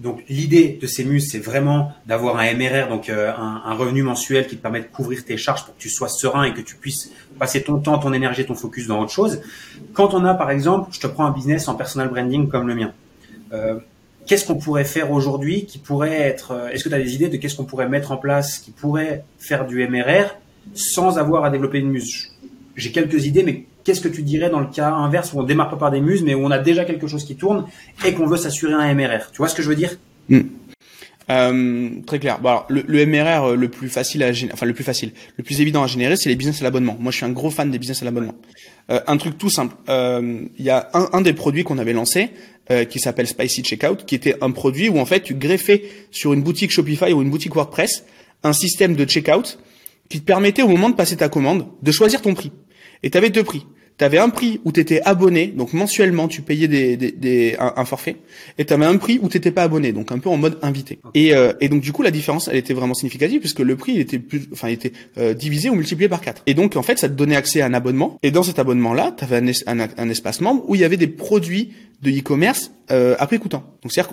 donc l'idée de ces c'est vraiment d'avoir un MRR donc un, un, revenu mensuel qui te permet de couvrir tes charges pour que tu sois serein et que tu puisses passer ton temps ton énergie ton focus dans autre chose. Quand on a par exemple je te prends un business en personal branding comme le mien. euh, qu'est-ce qu'on pourrait faire aujourd'hui qui pourrait être euh, Est-ce que tu as des idées de qu'est-ce qu'on pourrait mettre en place qui pourrait faire du MRR sans avoir à développer une muse? J'ai quelques idées, mais qu'est-ce que tu dirais dans le cas inverse où on démarre pas par des muses, mais où on a déjà quelque chose qui tourne et qu'on veut s'assurer un MRR Tu vois ce que je veux dire? Hmm. Euh, très clair. Bon, alors, le, le, MRR le plus facile à enfin le plus facile, le plus évident à générer, c'est les business à l'abonnement. Moi, je suis un gros fan des business à l'abonnement. Euh, un truc tout simple. Il y a un, un des produits qu'on avait lancé, euh, qui s'appelle Spicy Checkout, qui était un produit où en fait tu greffais sur une boutique Shopify ou une boutique WordPress un système de checkout qui te permettait au moment de passer ta commande de choisir ton prix. Et tu avais deux prix tu avais un prix où tu étais abonné, donc mensuellement tu payais des, des, des un, forfait, et tu avais un prix où tu n'étais pas abonné, donc un peu en mode invité. Et, euh, et donc du coup la différence elle était vraiment significative puisque le prix il était plus, enfin il était euh, divisé ou multiplié par 4. Et donc en fait ça te donnait accès à un abonnement, et dans cet abonnement là tu avais un, un, un, espace membre où il y avait des produits de e-commerce euh, après coûtant. Donc c'est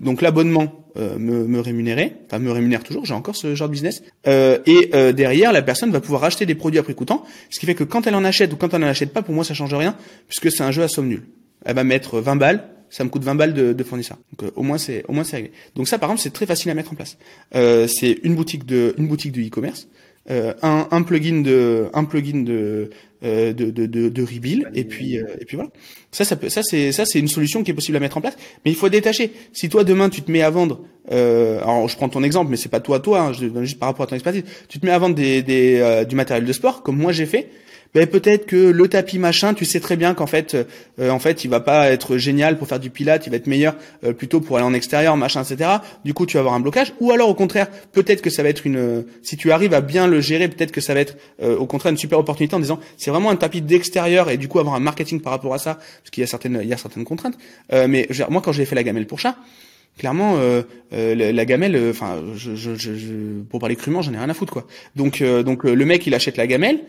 donc l'abonnement euh, me, me rémunérait, enfin me rémunère toujours, j'ai encore ce genre de business. Euh, et euh, derrière, la personne va pouvoir acheter des produits après coûtant, ce qui fait que quand elle en achète ou quand elle n'en achète pas, pour moi ça change rien, puisque c'est un jeu à somme nulle. Elle va mettre 20 balles, ça me coûte 20 balles de, de fournisseur. Donc au moins c'est au moins c'est réglé. Donc ça par exemple c'est très facile à mettre en place. c'est une boutique de une boutique de e-commerce. Euh, un, un, plugin de un plugin de euh, de, de, de, de rebuild et puis euh, et puis voilà. Ça ça peut ça c'est ça c'est une solution qui est possible à mettre en place mais il faut détacher. Si toi demain tu te mets à vendre alors je prends ton exemple mais c'est pas toi toi hein, je donne juste par rapport à ton expertise. Tu te mets à vendre des, des du matériel de sport comme moi j'ai fait ben peut-être que le tapis machin, tu sais très bien qu'en fait, euh, en fait, il va pas être génial pour faire du pilate, il va être meilleur euh, plutôt pour aller en extérieur, machin, etc. Du coup, tu vas avoir un blocage. Ou alors, au contraire, peut-être que ça va être une, si tu arrives à bien le gérer, peut-être que ça va être euh, au contraire une super opportunité en disant, c'est vraiment un tapis d'extérieur et du coup avoir un marketing par rapport à ça, parce qu'il y a certaines, il y a certaines contraintes. mais moi, quand j'ai fait la gamelle pour chat, clairement euh, euh, la, gamelle euh, enfin je, je, je, pour parler crûment j'en ai rien à foutre quoi. Donc donc le mec il achète la gamelle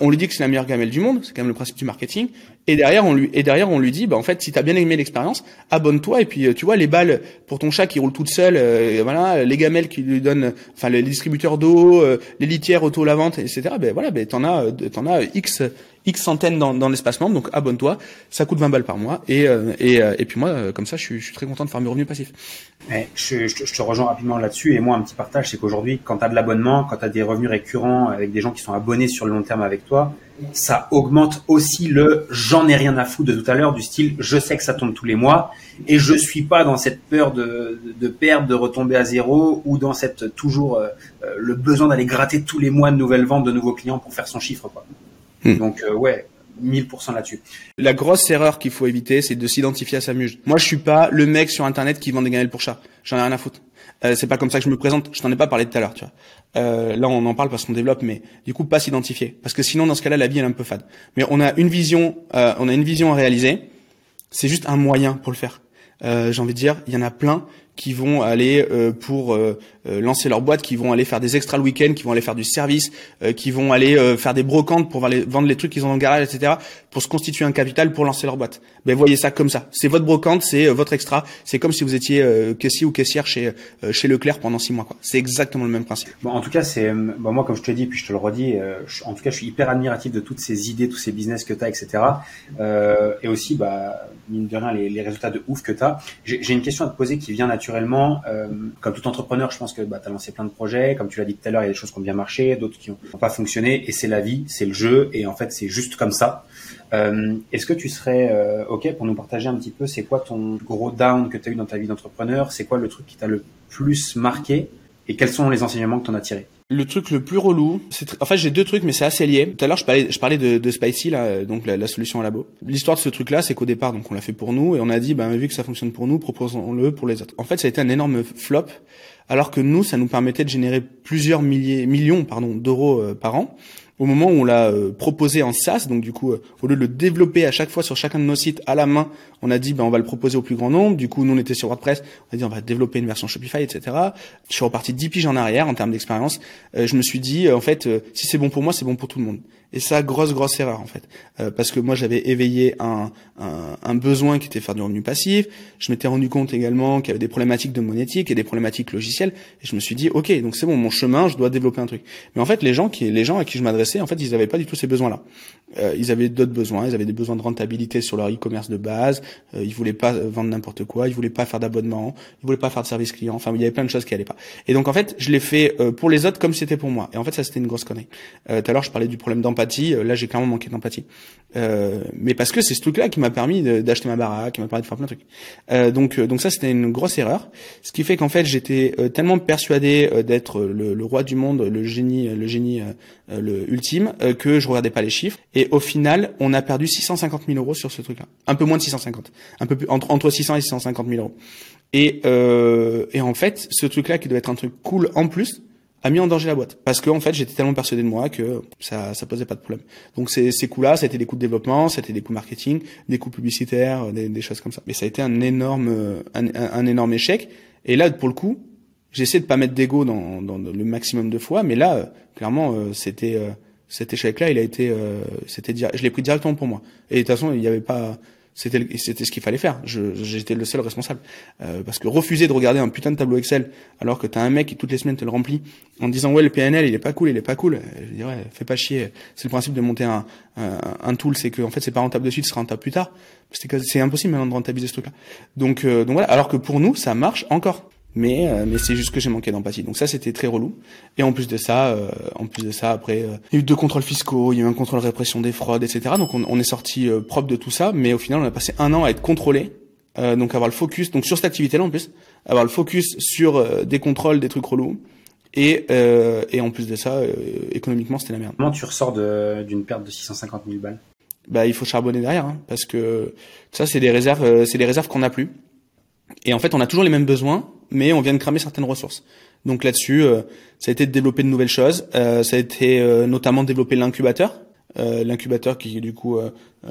on lui dit que c'est la meilleure gamelle du monde c'est quand même le principe du marketing et derrière on lui et derrière on lui dit bah en fait si t'as bien aimé l'expérience abonne-toi et puis tu vois les balles pour ton chat qui roule toute seule voilà les gamelles qui lui donnent enfin les distributeurs d'eau les litières auto lavantes etc ben voilà ben t'en as t'en as x X centaines dans, dans l'espace membre, donc abonne-toi, ça coûte 20 balles par mois, et, euh, et, euh, et puis moi, euh, comme ça, je suis, je suis très content de faire mes revenus passifs. Eh, je, je, te rejoins rapidement là-dessus, et moi, un petit partage, c'est qu'aujourd'hui, quand tu as de l'abonnement, quand tu as des revenus récurrents avec des gens qui sont abonnés sur le long terme avec toi, ça augmente aussi le j'en ai rien à foutre de tout à l'heure, du style je sais que ça tombe tous les mois, et je suis pas dans cette peur de, de perdre, de retomber à zéro, ou dans cette toujours le besoin d'aller gratter tous les mois de nouvelles ventes, de nouveaux clients pour faire son chiffre. Quoi. Hmm. Donc euh, ouais, 1000% là-dessus. La grosse erreur qu'il faut éviter, c'est de s'identifier à sa muse. Moi, je suis pas le mec sur internet qui vend des gamelles pour chat. J'en ai rien à foutre. Euh, c'est pas comme ça que je me présente. Je t'en ai pas parlé tout à l'heure, tu vois. Euh, là, on en parle parce qu'on développe, mais du coup, pas s'identifier, parce que sinon, dans ce cas-là, la vie elle est un peu fade. Mais on a une vision, euh, on a une vision à réaliser. C'est juste un moyen pour le faire. Euh, J'ai envie de dire, il y en a plein qui vont aller euh, pour euh, euh, lancer leur boîte, qui vont aller faire des extras le week-end, qui vont aller faire du service, qui vont aller faire des brocantes pour vendre les trucs qu'ils ont dans le garage, etc. pour se constituer un capital pour lancer leur boîte. Ben voyez ça comme ça. C'est votre brocante, c'est votre extra. C'est comme si vous étiez caissier ou caissière chez chez Leclerc pendant six mois. C'est exactement le même principe. Bon, en tout cas, c'est bon, moi comme je te dis, puis je te le redis. en tout cas, je suis hyper admiratif de toutes ces idées, tous ces business que tu as, etc. et aussi, bah, mine de rien, les, les résultats de ouf que tu as. J'ai une question à te poser qui vient naturellement naturellement, euh, comme tout entrepreneur, je pense que bah, tu as lancé plein de projets. Comme tu l'as dit tout à l'heure, il y a des choses qui ont bien marché, d'autres qui n'ont pas fonctionné. Et c'est la vie, c'est le jeu. Et en fait, c'est juste comme ça. Euh, Est-ce que tu serais euh, OK pour nous partager un petit peu, c'est quoi ton gros down que tu as eu dans ta vie d'entrepreneur? C'est quoi le truc qui t'a le plus marqué? Et quels sont les enseignements que tu en as tirés? Le truc le plus relou, c'est en fait j'ai deux trucs mais c'est assez lié. Tout à l'heure je parlais je parlais de, de Spicy là donc la, solution à labo. L'histoire de ce truc là c'est qu'au départ donc on l'a fait pour nous et on a dit ben vu que ça fonctionne pour nous proposons-le pour les autres. En fait ça a été un énorme flop alors que nous ça nous permettait de générer plusieurs milliers millions pardon d'euros euh, par an au moment où on l'a euh, proposé en SaaS, donc du coup, euh, au lieu de le développer à chaque fois sur chacun de nos sites à la main, on a dit ben on va le proposer au plus grand nombre. Du coup, nous on était sur WordPress, on a dit on va développer une version Shopify, etc. Je suis reparti 10 piges en arrière en termes d'expérience. Euh, je me suis dit en fait, si c'est bon pour moi, c'est bon pour tout le monde. Et ça, grosse grosse erreur en fait, parce que moi j'avais éveillé un, un, un, besoin qui était faire du revenu passif. Je m'étais rendu compte également qu'il y avait des problématiques de monétique et des problématiques logicielles. Et je me suis dit ok, donc c'est bon, mon chemin, je dois développer un truc. Mais en fait, les gens qui les gens à qui je m'adresse en fait, ils n'avaient pas du tout ces besoins-là. Euh, ils avaient d'autres besoins. Ils avaient des besoins de rentabilité sur leur e-commerce de base. Euh, ils voulaient pas vendre n'importe quoi. Ils voulaient pas faire d'abonnement. Ils voulaient pas faire de service client. Enfin, il y avait plein de choses qui allaient pas. Et donc, en fait, je l'ai fait euh, pour les autres comme c'était pour moi. Et en fait, ça, c'était une grosse connerie. Euh, tout à l'heure, je parlais du problème d'empathie. là, j'ai clairement manqué d'empathie. mais parce que c'est ce truc-là qui m'a permis d'acheter ma baraque, qui m'a permis de faire plein de trucs. donc, donc ça, c'était une grosse erreur. Ce qui fait qu'en fait, j'étais tellement persuadé d'être le, le, roi du monde, le génie, le génie, le ultime, que je regardais pas les chiffres. Et au final, on a perdu 650 000 euros sur ce truc-là. Un peu moins de 650. Un peu plus, entre, entre 600 et 650 000 euros. Et, euh, et en fait, ce truc-là, qui doit être un truc cool en plus, a mis en danger la boîte. Parce que en fait, j'étais tellement persuadé de moi que ça, ça posait pas de problème. Donc ces, ces coûts-là, c'était des coûts de développement, c'était des coûts marketing, des coûts publicitaires, des, des, choses comme ça. Mais ça a été un énorme, un, un, énorme échec. Et là, pour le coup, j'essaie de pas mettre d'ego dans, dans, le maximum de fois, mais là, clairement, euh, c'était euh, cet échec-là, il a été, euh, c'était, je l'ai pris directement pour moi. Et de toute façon, il n'y avait pas, C'était c'était ce qu'il fallait faire. J'étais le seul responsable euh, parce que refuser de regarder un putain de tableau Excel alors que t'as un mec qui toutes les semaines te le remplit en disant ouais le PNL il est pas cool, il est pas cool. Je dirais fais pas chier. C'est le principe de monter un un, un tool, c'est que en fait c'est pas rentable de suite, ce sera rentable plus tard. C'est impossible maintenant de rentabiliser ce truc-là. Donc euh, donc voilà. Alors que pour nous ça marche encore mais euh, mais c'est juste que j'ai manqué d'empathie. Donc ça c'était très relou. Et en plus de ça euh, en plus de ça après euh, il y a eu deux contrôles fiscaux il y a eu un contrôle répression des fraudes etc donc on, on est sorti propre de tout ça. Mais au final on a passé un an à être contrôlé donc avoir le focus. Donc sur cette activité là en plus avoir le focus sur des contrôles des trucs relous. Et et en plus de ça économiquement c'était la merde. Comment tu ressors d'une perte de 650 000 balles? Bah il faut charbonner derrière hein, parce que ça c'est des réserves c'est des réserves qu'on n'a plus. Et en fait, on a toujours les mêmes besoins, mais on vient de cramer certaines ressources. Donc là-dessus, euh, ça a été de développer de nouvelles choses. Euh, ça a été euh, notamment de développer l'incubateur, l'incubateur qui du coup,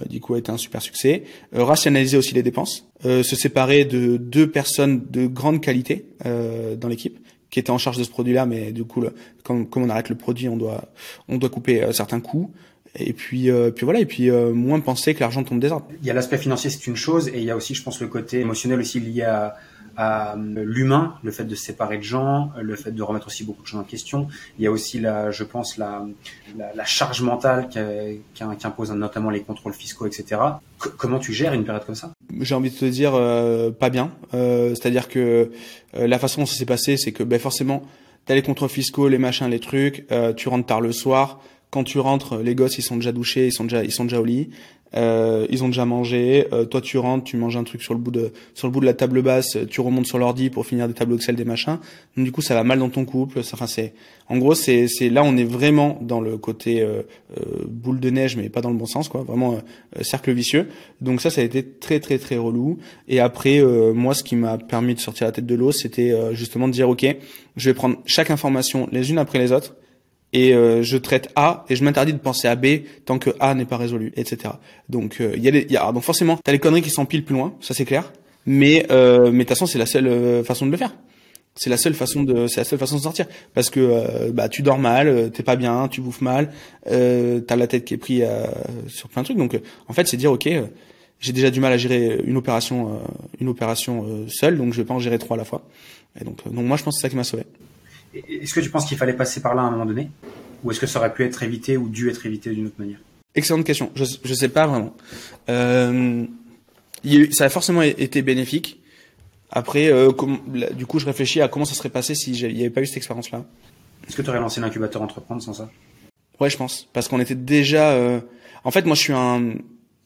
du coup a été un super succès. rationaliser aussi les dépenses, se séparer de deux personnes de grande qualité dans l'équipe qui étaient en charge de ce produit-là, mais du coup, comme, comme on arrête le produit, on doit on doit couper certains coûts et puis puis voilà et puis moins penser que l'argent tombe des arbres. Il y a l'aspect financier c'est une chose et il y a aussi je pense le côté émotionnel aussi lié à à euh, l'humain, le fait de se séparer de gens, le fait de remettre aussi beaucoup de choses en question. Il y a aussi, la, je pense, la, la, la charge mentale qu'impose notamment les contrôles fiscaux, etc. comment tu gères une période comme ça? J'ai envie de te dire euh, pas bien. Euh, C'est-à-dire que euh, la façon dont ça s'est passé, c'est que ben, forcément, t'as les contrôles fiscaux, les machins, les trucs, tu rentres tard le soir. Quand tu rentres, les gosses ils sont déjà douchés, ils sont déjà ils sont déjà au lit. Euh, ils ont déjà mangé. Euh, toi, tu rentres, tu manges un truc sur le bout de sur le bout de la table basse. Tu remontes sur l'ordi pour finir des tableaux Excel, des machins. Du coup, ça va mal dans ton couple. Enfin, c'est en gros, c'est c'est là, on est vraiment dans le côté euh, euh boule de neige, mais pas dans le bon sens, quoi. Vraiment euh, cercle vicieux. Donc ça, ça a été très très très relou. Et après, moi, ce qui m'a permis de sortir la tête de l'eau, c'était justement de dire, ok, je vais prendre chaque information les unes après les autres et euh, je traite A et je m'interdis de penser à B tant que A n'est pas résolu, etc. Donc il euh, y a, y a donc forcément t'as les conneries qui s'empilent plus loin, ça c'est clair. Mais euh, mais de toute façon c'est la seule euh, façon de le faire. C'est la seule façon de c'est la seule façon de sortir parce que bah tu dors mal, t'es pas bien, tu bouffes mal, euh, t'as la tête qui est prise sur plein de trucs. Donc en fait c'est dire ok j'ai déjà du mal à gérer une opération une opération seule donc je vais pas en gérer trois à la fois. Et donc donc moi je pense que c'est ça qui m'a sauvé. Est-ce que tu penses qu'il fallait passer par là à un moment donné? Ou est-ce que ça aurait pu être évité ou dû être évité d'une autre manière? Excellente question. Je ne sais pas vraiment. Euh, ça a forcément été bénéfique. Après, euh, du coup, je réfléchis à comment ça serait passé si il n'y avait pas eu cette expérience-là. Est-ce que tu aurais lancé l'incubateur entreprendre sans ça? Ouais, je pense. Parce qu'on était déjà... Euh... En fait, moi, je suis un...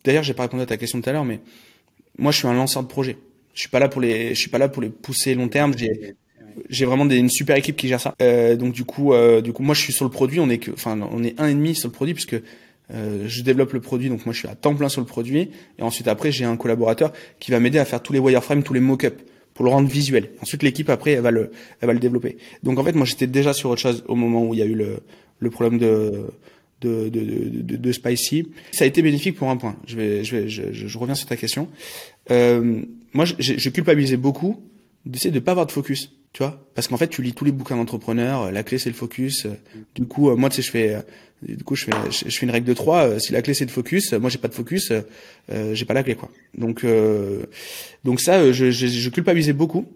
D'ailleurs, j'ai pas répondu à ta question tout à l'heure, mais moi, je suis un lanceur de projet. Je suis pas là pour les, je suis pas là pour les pousser long terme. J'ai, j'ai vraiment des, une super équipe qui gère ça. Euh, donc du coup, euh, du coup, moi je suis sur le produit. On est que, enfin, on est un et demi sur le produit puisque euh, je développe le produit. Donc moi je suis à temps plein sur le produit. Et ensuite après j'ai un collaborateur qui va m'aider à faire tous les wireframes, tous les mock-ups pour le rendre visuel. Ensuite l'équipe après elle va le, elle va le développer. Donc en fait moi j'étais déjà sur autre chose au moment où il y a eu le, le problème de de, de, de, de, Spicy. Ça a été bénéfique pour un point. Je vais, je vais, je, je, reviens sur ta question. Euh, moi, je, je culpabilisais beaucoup d'essayer de pas avoir de focus tu vois. Parce qu'en fait tu lis tous les bouquins d'entrepreneurs euh, la clé c'est le focus euh, du coup euh, moi tu sais je fais du coup je fais je fais une règle de trois si la clé c'est le focus moi j'ai pas de focus euh, j'ai pas la clé quoi. Donc donc ça je, je, je culpabilisais beaucoup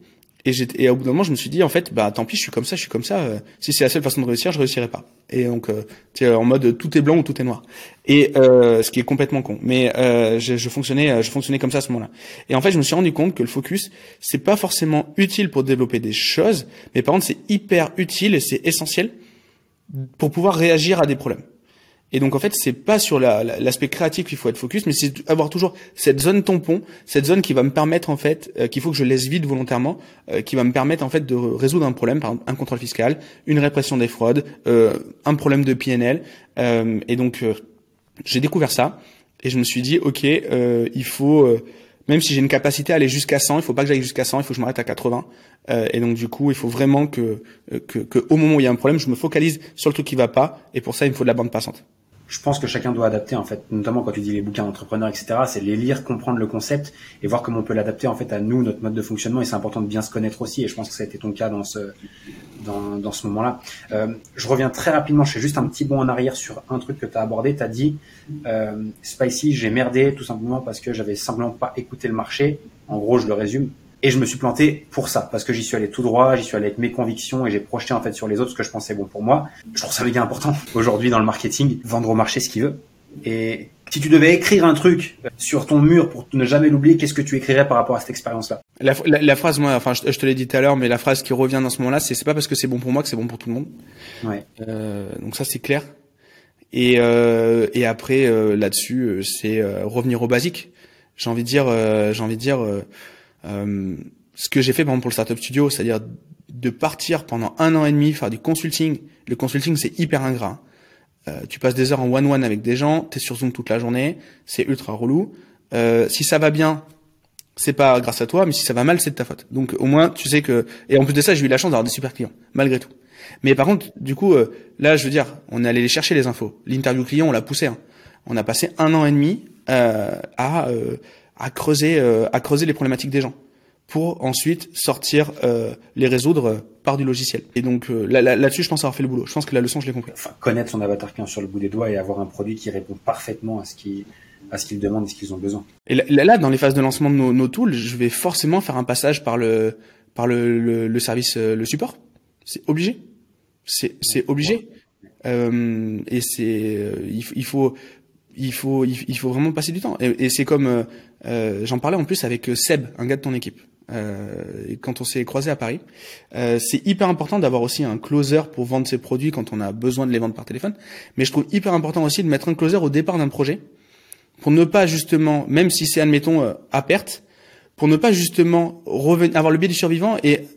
et, et au bout d'un moment, je me suis dit, en fait, bah tant pis, je suis comme ça, je suis comme ça. si c'est la seule façon de réussir, je réussirai pas. Et donc, euh, en mode tout est blanc ou tout est noir. Et euh, ce qui est complètement con. Mais euh, je, je, fonctionnais, je fonctionnais comme ça à ce moment-là. Et en fait, je me suis rendu compte que le focus, c'est pas forcément utile pour développer des choses, mais par contre, c'est hyper utile et c'est essentiel pour pouvoir réagir à des problèmes. Et donc en fait, c'est pas sur l'aspect créatif qu'il faut être focus, mais c'est avoir toujours cette zone tampon, cette zone qui va me permettre en fait, euh, qu'il faut que je laisse vide volontairement, euh, qui va me permettre en fait de résoudre un problème, par exemple un contrôle fiscal, une répression des fraudes, euh, un problème de PNL. et donc j'ai découvert ça et je me suis dit ok, il faut même si j'ai une capacité à aller jusqu'à 100, il faut pas que j'aille jusqu'à 100, il faut que je m'arrête à 80. Euh, et donc du coup, il faut vraiment que, que, que, au moment où il y a un problème, je me focalise sur le truc qui va pas. Et pour ça, il me faut de la bande passante. Je pense que chacun doit adapter en fait, notamment quand tu dis les bouquins d'entrepreneurs, etc. C'est les lire, comprendre le concept et voir comment on peut l'adapter en fait à nous, notre mode de fonctionnement. Et c'est important de bien se connaître aussi. Et je pense que ça a été ton cas dans ce dans, dans ce moment-là. Euh, je reviens très rapidement. Je fais juste un petit bond en arrière sur un truc que tu as abordé. Tu as dit euh, Spicy, j'ai merdé tout simplement parce que j'avais simplement pas écouté le marché. En gros, je le résume. Et je me suis planté pour ça, parce que j'y suis allé tout droit, j'y suis allé avec mes convictions et j'ai projeté en fait sur les autres ce que je pensais bon pour moi. Je trouve ça méga important aujourd'hui dans le marketing, vendre au marché ce qu'il veut. Et si tu devais écrire un truc sur ton mur pour ne jamais l'oublier, qu'est-ce que tu écrirais par rapport à cette expérience-là? La, la, phrase, moi, enfin, je, te l'ai dit tout à l'heure, mais la phrase qui revient dans ce moment-là, c'est c'est pas parce que c'est bon pour moi que c'est bon pour tout le monde. Ouais. Euh, donc ça, c'est clair. Et euh, et après euh, là-dessus, euh, c'est euh, revenir au basique. J'ai envie de dire, j'ai envie de dire euh, ce que j'ai fait par exemple pour le startup studio, c'est-à-dire de partir pendant un an et demi faire du consulting. Le consulting c'est hyper ingrat. Euh, tu passes des heures en one-one avec des gens, tu es sur Zoom toute la journée, c'est ultra relou. Euh, si ça va bien, c'est pas grâce à toi, mais si ça va mal, c'est de ta faute. Donc au moins, tu sais que... Et en plus de ça, j'ai eu la chance d'avoir des super clients, malgré tout. Mais par contre, du coup, euh, là, je veux dire, on est allé les chercher les infos. L'interview client, on l'a poussé. Hein. On a passé un an et demi euh, à à creuser, euh, à creuser les problématiques des gens pour ensuite sortir euh, les résoudre euh, par du logiciel. Et donc là, là-dessus, je pense avoir fait le boulot. Je pense que la leçon, je l'ai compris. Enfin, connaître son avatar client sur le bout des doigts et avoir un produit qui répond parfaitement à ce qui à ce qu'ils demandent et ce qu'ils ont besoin. Et là, là, dans les phases de lancement de nos, nos, tools, je vais forcément faire un passage par le par le, le, le service, le support. C'est obligé. C'est c'est obligé. Euh, et c'est il, il, faut il faut il, faut vraiment passer du temps. Et, et c'est comme euh, euh j'en parlais en plus avec euh, Seb, un gars de ton équipe. Euh, quand on s'est croisé à Paris, euh, c'est hyper important d'avoir aussi un closer pour vendre ses produits quand on a besoin de les vendre par téléphone. Mais je trouve hyper important aussi de mettre un closer au départ d'un projet pour ne pas justement, même si c'est admettons à perte, pour ne pas justement avoir le biais du survivant et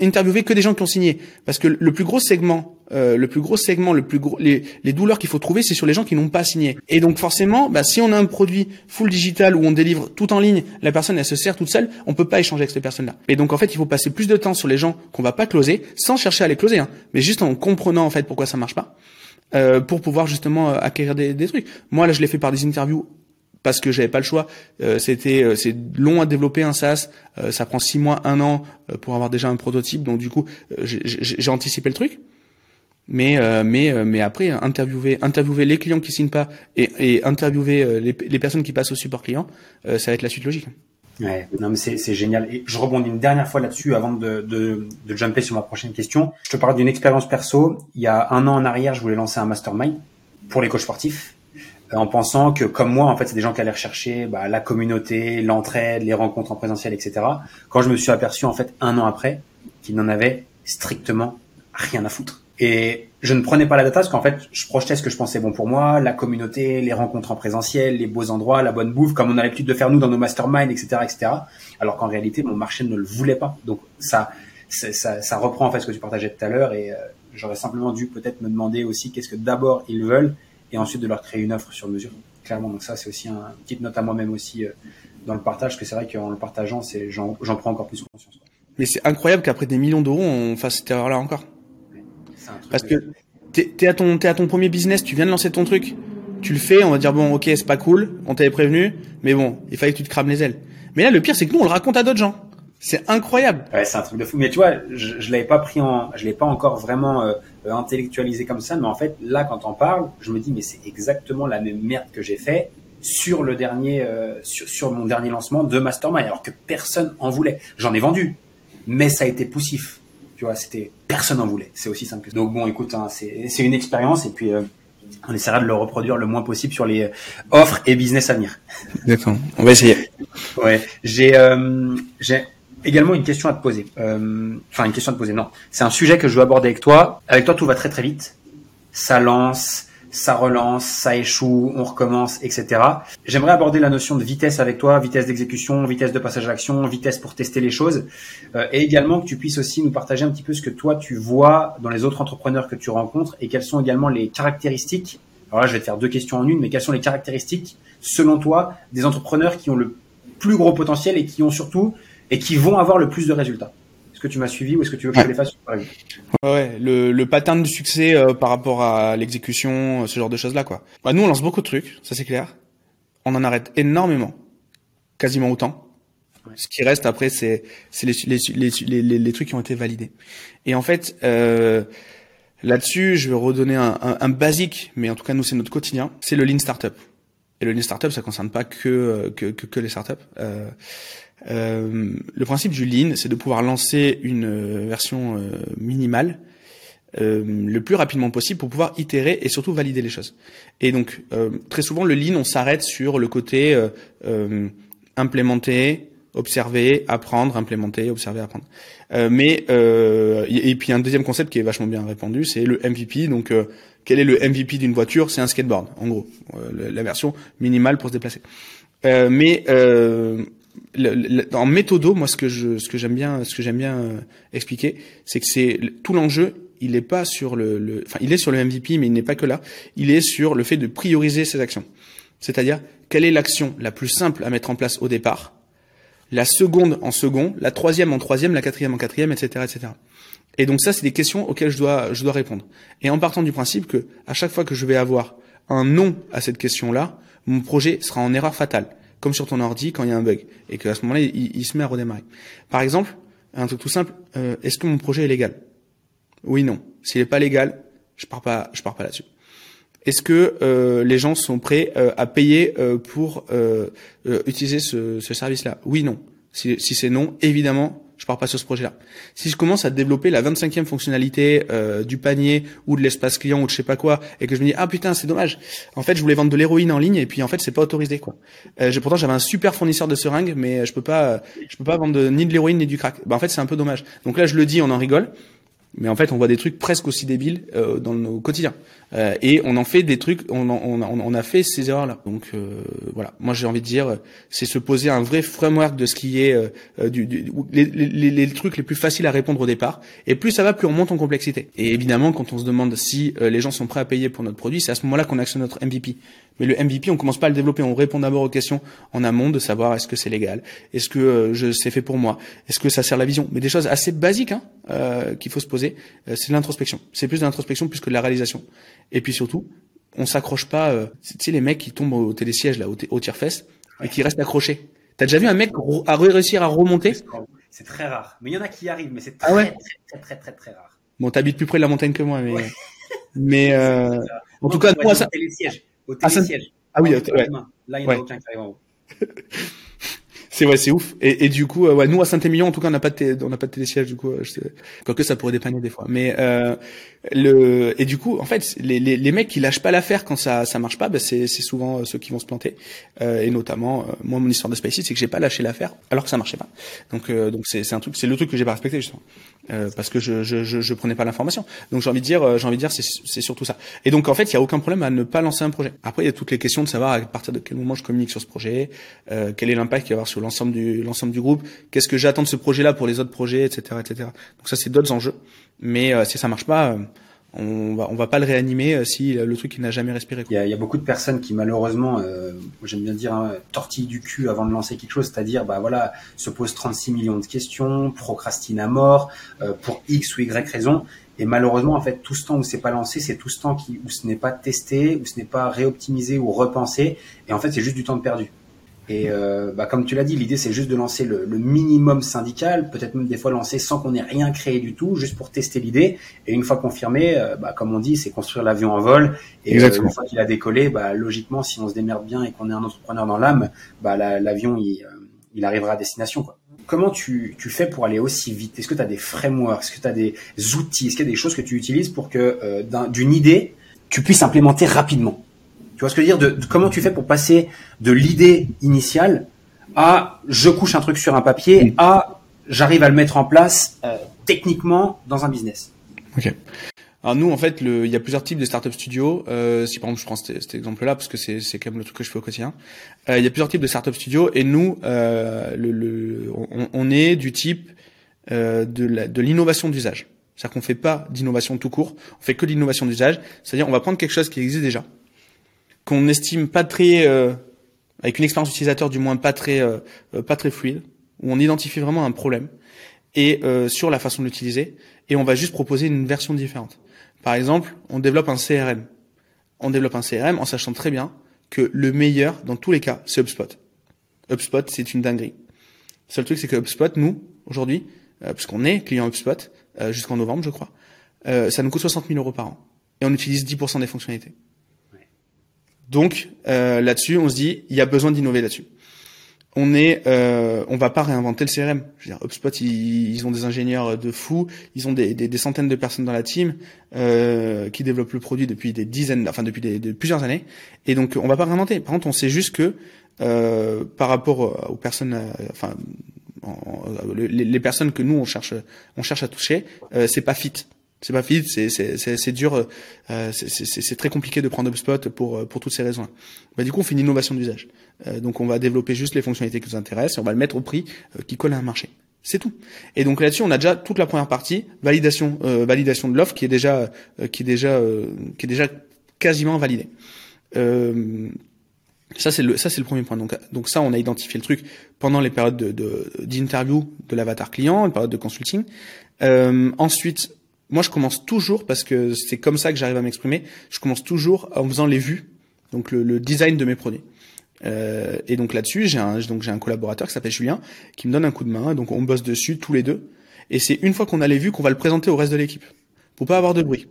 interviewer que des gens qui ont signé, parce que le plus gros segment, euh, le plus gros segment, le plus gros, les, douleurs qu'il faut trouver, c'est sur les gens qui n'ont pas signé. Et donc forcément, bah, si on a un produit full digital où on délivre tout en ligne, la personne elle se sert toute seule, on peut pas échanger avec cette personne-là. Et donc en fait, il faut passer plus de temps sur les gens qu'on va pas closer, sans chercher à les closer, hein, mais juste en comprenant en fait pourquoi ça marche pas. Euh, pour pouvoir justement euh, acquérir des, des trucs. Moi là, je l'ai fait par des interviews parce que j'avais pas le choix. Euh, c'était euh, c'est long à développer un SaaS, euh, ça prend six mois, un an pour avoir déjà un prototype. Donc du coup, j'ai anticipé le truc. Mais mais mais après interviewer interviewer les clients qui signent pas et, et interviewer les, les, personnes qui passent au support client, ça va être la suite logique. Ouais, non mais c'est génial. Et je rebondis une dernière fois là-dessus avant de, de, de jumper sur ma prochaine question. Je te parle d'une expérience perso. Il y a un an en arrière, je voulais lancer un mastermind pour les coachs sportifs en pensant que comme moi, en fait, c'est des gens qui allaient rechercher bah, la communauté, l'entraide, les rencontres en présentiel, etc. Quand je me suis aperçu, en fait, un an après, qu'ils n'en avaient strictement rien à foutre. Et je ne prenais pas la data parce qu'en fait, je projetais ce que je pensais bon pour moi, la communauté, les rencontres en présentiel, les beaux endroits, la bonne bouffe, comme on a l'habitude de faire nous dans nos masterminds, etc., etc. Alors qu'en réalité, mon marché ne le voulait pas. Donc ça, ça, ça reprend en fait ce que tu partageais tout à l'heure et euh, j'aurais simplement dû peut-être me demander aussi qu'est-ce que d'abord ils veulent et ensuite de leur créer une offre sur mesure. Clairement, donc ça c'est aussi un, petite note à moi-même aussi euh, dans le partage, que c'est vrai qu'en le partageant, c'est j'en, prends encore plus conscience. Mais c'est incroyable qu'après des millions d'euros, on fasse cette erreur-là encore. Parce que t'es, es à ton t'es à ton premier business, tu viens de lancer ton truc, tu le fais, on va dire bon ok c'est pas cool, on t'avait prévenu, mais bon il fallait que tu te crames les ailes. Mais là le pire c'est que nous on le raconte à d'autres gens. C'est incroyable. Ouais, c'est un truc de fou. Mais tu vois, je, je l'avais pas pris en, je l'ai pas encore vraiment euh, euh, intellectualisé comme ça. Mais en fait, là, quand on parle, je me dis, mais c'est exactement la même merde que j'ai fait sur le dernier, euh, sur, sur, mon dernier lancement de Mastermind, alors que personne en voulait. J'en ai vendu, mais ça a été poussif. Tu vois, c'était personne en voulait. C'est aussi simple que ça. Donc bon, écoute, hein, c'est, c'est une expérience et puis. on essaiera de le reproduire le moins possible sur les offres et business à venir. D'accord, on va essayer. Ouais, j'ai euh, j'ai également une question à te poser. Euh, enfin, une question à te poser, non. C'est un sujet que je veux aborder avec toi. Avec toi, tout va très très vite. Ça lance, ça relance, ça échoue, on recommence, etc. J'aimerais aborder la notion de vitesse avec toi, vitesse d'exécution, vitesse de passage à l'action, vitesse pour tester les choses, euh, et également que tu puisses aussi nous partager un petit peu ce que toi tu vois dans les autres entrepreneurs que tu rencontres et quelles sont également les caractéristiques. Alors là, je vais te faire deux questions en une, mais quelles sont les caractéristiques, selon toi, des entrepreneurs qui ont le plus gros potentiel et qui ont surtout et qui vont avoir le plus de résultats. Est-ce que tu m'as suivi ou est-ce que tu veux que je les fasse ouais, ouais, le, le pattern du succès par rapport à l'exécution, ce genre de choses là quoi. Bah, nous on lance beaucoup de trucs, ça c'est clair. On en arrête énormément, quasiment autant. Ce qui reste après, c'est les, les, les, les, trucs qui ont été validés. Et en fait, euh, là-dessus, je vais redonner un, un, un, basique, mais en tout cas nous c'est notre quotidien, c'est le Lean Startup. Et le Lean Startup, ça concerne pas que que, que, que les startups. Euh, euh, le principe du Lean, c'est de pouvoir lancer une version euh, minimale euh, le plus rapidement possible pour pouvoir itérer et surtout valider les choses. Et donc euh, très souvent le lean on s'arrête sur le côté euh, implémenter, observer, apprendre, implémenter, observer, apprendre. Euh, mais euh, et puis un deuxième concept qui est vachement bien répandu, c'est le MVP. Donc, euh, quel est le MVP d'une voiture? C'est un skateboard, en gros, euh, la version minimale pour se déplacer. Euh, mais en méthodo, moi, ce que je, ce que j'aime bien, ce que j'aime bien expliquer, c'est que c'est tout l'enjeu. Il n'est pas sur le, le, enfin, il est sur le MVP, mais il n'est pas que là. Il est sur le fait de prioriser ses actions. C'est-à-dire, quelle est l'action la plus simple à mettre en place au départ? La seconde en second, la troisième en troisième, la quatrième en quatrième, etc., etc. Et donc ça, c'est des questions auxquelles je dois, je dois répondre. Et en partant du principe que à chaque fois que je vais avoir un non à cette question-là, mon projet sera en erreur fatale, comme sur ton ordi quand il y a un bug, et qu'à ce moment-là, il, se met à redémarrer. Par exemple, un truc tout simple, euh, est-ce que mon projet est légal? Oui, non. S'il n'est pas légal, je pars pas, pars pas là-dessus. Est-ce que euh, les gens sont prêts euh, à payer pour utiliser ce, ce service-là? Oui, non. Si c'est non, évidemment, je pars pas sur ce projet-là. Si je commence à développer la 25e fonctionnalité du panier ou de l'espace client ou de je sais pas quoi, et que je me dis ah putain c'est dommage, en fait je voulais vendre de l'héroïne en ligne et puis en fait c'est pas autorisé quoi. Euh, pourtant j'avais un super fournisseur de seringues, mais je peux pas, je peux pas vendre ni de l'héroïne ni du crack. Bah en fait c'est un peu dommage. Donc là je le dis, on en rigole. Mais en fait, on voit des trucs presque aussi débiles euh, dans nos quotidiens. Euh, et on en fait des trucs, on, on, on a fait ces erreurs-là. Donc euh, voilà, moi j'ai envie de dire, c'est se poser un vrai framework de ce qui est euh, du, du les, les, les, trucs les plus faciles à répondre au départ. Et plus ça va, plus on monte en complexité. Et évidemment, quand on se demande si les gens sont prêts à payer pour notre produit, c'est à ce moment-là qu'on actionne notre MVP. Mais le MVP, on commence pas à le développer, on répond d'abord aux questions en amont de savoir est-ce que c'est légal, est-ce que euh, je c'est fait pour moi, est-ce que ça sert la vision. Mais des choses assez basiques hein, euh, qu'il faut se poser, euh, c'est l'introspection. C'est plus de l'introspection plus que de la réalisation. Et puis surtout, on s'accroche pas. Euh, tu sais les mecs qui tombent au télésiège là, au, au tire-fesse et qui restent accrochés. T'as déjà vu un mec à réussir à remonter? C'est très rare. Mais il y en a qui arrivent, mais c'est très, ah ouais? très, très, très, très, rare. Bon, t'habites plus près de la montagne que moi, mais mais euh, [laughs] en tout cas, moi, ça. Au ah. Ah, oui, ouais. Là, il n'y en a aucun qui arrive en haut. [laughs] c'est ouais, c'est ouf. Et, et, du coup, euh, ouais, nous à Saint-Émilion, en tout cas, on n'a pas de on n'a télésiège du coup. Euh, je Quoique ça pourrait dépanner des fois. Mais euh, le et du coup, en fait, les, les, les mecs qui lâchent pas l'affaire quand ça ça marche pas, bah, c'est c'est souvent euh, ceux qui vont se planter. Euh, et notamment, moi, mon histoire de SpaceX, c'est que j'ai pas lâché l'affaire alors que ça marchait pas. Donc donc c'est c'est un truc, c'est le truc que j'ai pas respecté justement. Parce que je, je, je, prenais pas l'information. Donc j'ai envie de dire, j'ai envie de dire, c'est, c'est surtout ça. Et donc en fait, il y a aucun problème à ne pas lancer un projet. Après, il y a toutes les questions de savoir à partir de quel moment je communique sur ce projet, quel est l'impact qu'il va y avoir sur l'ensemble du l'ensemble du groupe, qu'est-ce que j'attends de ce projet-là pour les autres projets, etc., etc. Donc ça, c'est d'autres enjeux. Mais si ça marche pas on va on va pas le réanimer euh, si le truc n'a jamais respiré. Il y, a, beaucoup de personnes qui malheureusement, euh, j'aime bien dire, hein, tortillent du cul avant de lancer quelque chose, c'est-à-dire bah voilà, se posent 36 millions de questions, procrastinent à mort euh, pour X ou Y raison, et malheureusement en fait tout ce temps où c'est pas lancé, c'est tout ce temps où ce n'est pas testé, où ce n'est pas réoptimisé ou repensé, et en fait c'est juste du temps perdu. Et euh, bah, comme tu l'as dit, l'idée c'est juste de lancer le, le minimum syndical, peut-être même des fois lancer sans qu'on ait rien créé du tout, juste pour tester l'idée. Et une fois confirmé, euh, bah, comme on dit, c'est construire l'avion en vol. Et euh, une fois qu'il a décollé, bah, logiquement, si on se démerde bien et qu'on est un entrepreneur dans l'âme, bah, l'avion il, euh, il, arrivera à destination. Quoi. Comment tu, tu fais pour aller aussi vite? Est-ce que tu as des frameworks? Est-ce que tu as des outils? Est-ce qu'il y a des choses que tu utilises pour que euh, d'une idée, tu puisses implémenter rapidement? Vois ce que je veux dire de, Comment tu fais pour passer de l'idée initiale à je couche un truc sur un papier mm. à j'arrive à le mettre en place euh, techniquement dans un business Ok. Alors nous, en fait, il y a plusieurs types de startup studios. Euh, si par exemple je prends cet, exemple-là, parce que c'est quand même le truc que je fais au quotidien. Euh, il y a plusieurs types de startup studios et nous, euh, le, le, on, on, est du type de l'innovation d'usage. C'est-à-dire qu'on fait pas d'innovation tout court, on fait que de l'innovation d'usage. C'est-à-dire on va prendre quelque chose qui existe déjà, qu'on estime pas très, euh, avec une expérience utilisateur du moins pas très, euh, euh, pas très fluide, où on identifie vraiment un problème, et sur la façon de l'utiliser, et on va juste proposer une version différente. Par exemple, on développe un CRM. On développe un CRM en sachant très bien que le meilleur, dans tous les cas, c'est HubSpot. HubSpot, c'est une dinguerie. Le seul truc, c'est que HubSpot, nous, aujourd'hui, puisqu'on est client HubSpot, jusqu'en novembre, je crois, ça nous coûte 60 000 euros par an. Et on utilise 10% des fonctionnalités. Donc, euh, là-dessus, on se dit, il y a besoin d'innover là-dessus on est, euh, on va pas réinventer le CRM. Je veux dire, HubSpot, ils, ont des ingénieurs de fous, ils ont des, centaines de personnes dans la team euh, qui développent le produit depuis des dizaines, enfin depuis plusieurs années. Et donc, on va pas réinventer. Par contre, on sait juste que par rapport aux personnes, enfin, les, personnes que nous on cherche, on cherche à toucher, c'est pas fit c'est pas fit, c'est dur, euh, c'est très compliqué de prendre HubSpot pour pour toutes ces raisons. Bah, du coup, on fait une innovation d'usage. Euh, donc, on va développer juste les fonctionnalités qui nous intéressent et on va le mettre au prix euh, qui colle à un marché. C'est tout. Et donc là-dessus, on a déjà toute la première partie validation euh, validation de l'offre qui est déjà qui est déjà qui est déjà quasiment validée. ça c'est le ça c'est le premier point. Donc donc ça on a identifié le truc pendant les périodes de d'interview de, de l'avatar client, les périodes de consulting. ensuite moi, je commence toujours, parce que c'est comme ça que j'arrive à m'exprimer, je commence toujours en faisant les vues, donc le, design de mes produits. Euh, et donc là-dessus, j'ai un, donc j'ai un collaborateur qui s'appelle Julien, qui me donne un coup de main, donc on bosse dessus tous les deux. Et c'est une fois qu'on a les vues qu'on va le présenter au reste de l'équipe, pour pas avoir de bruit.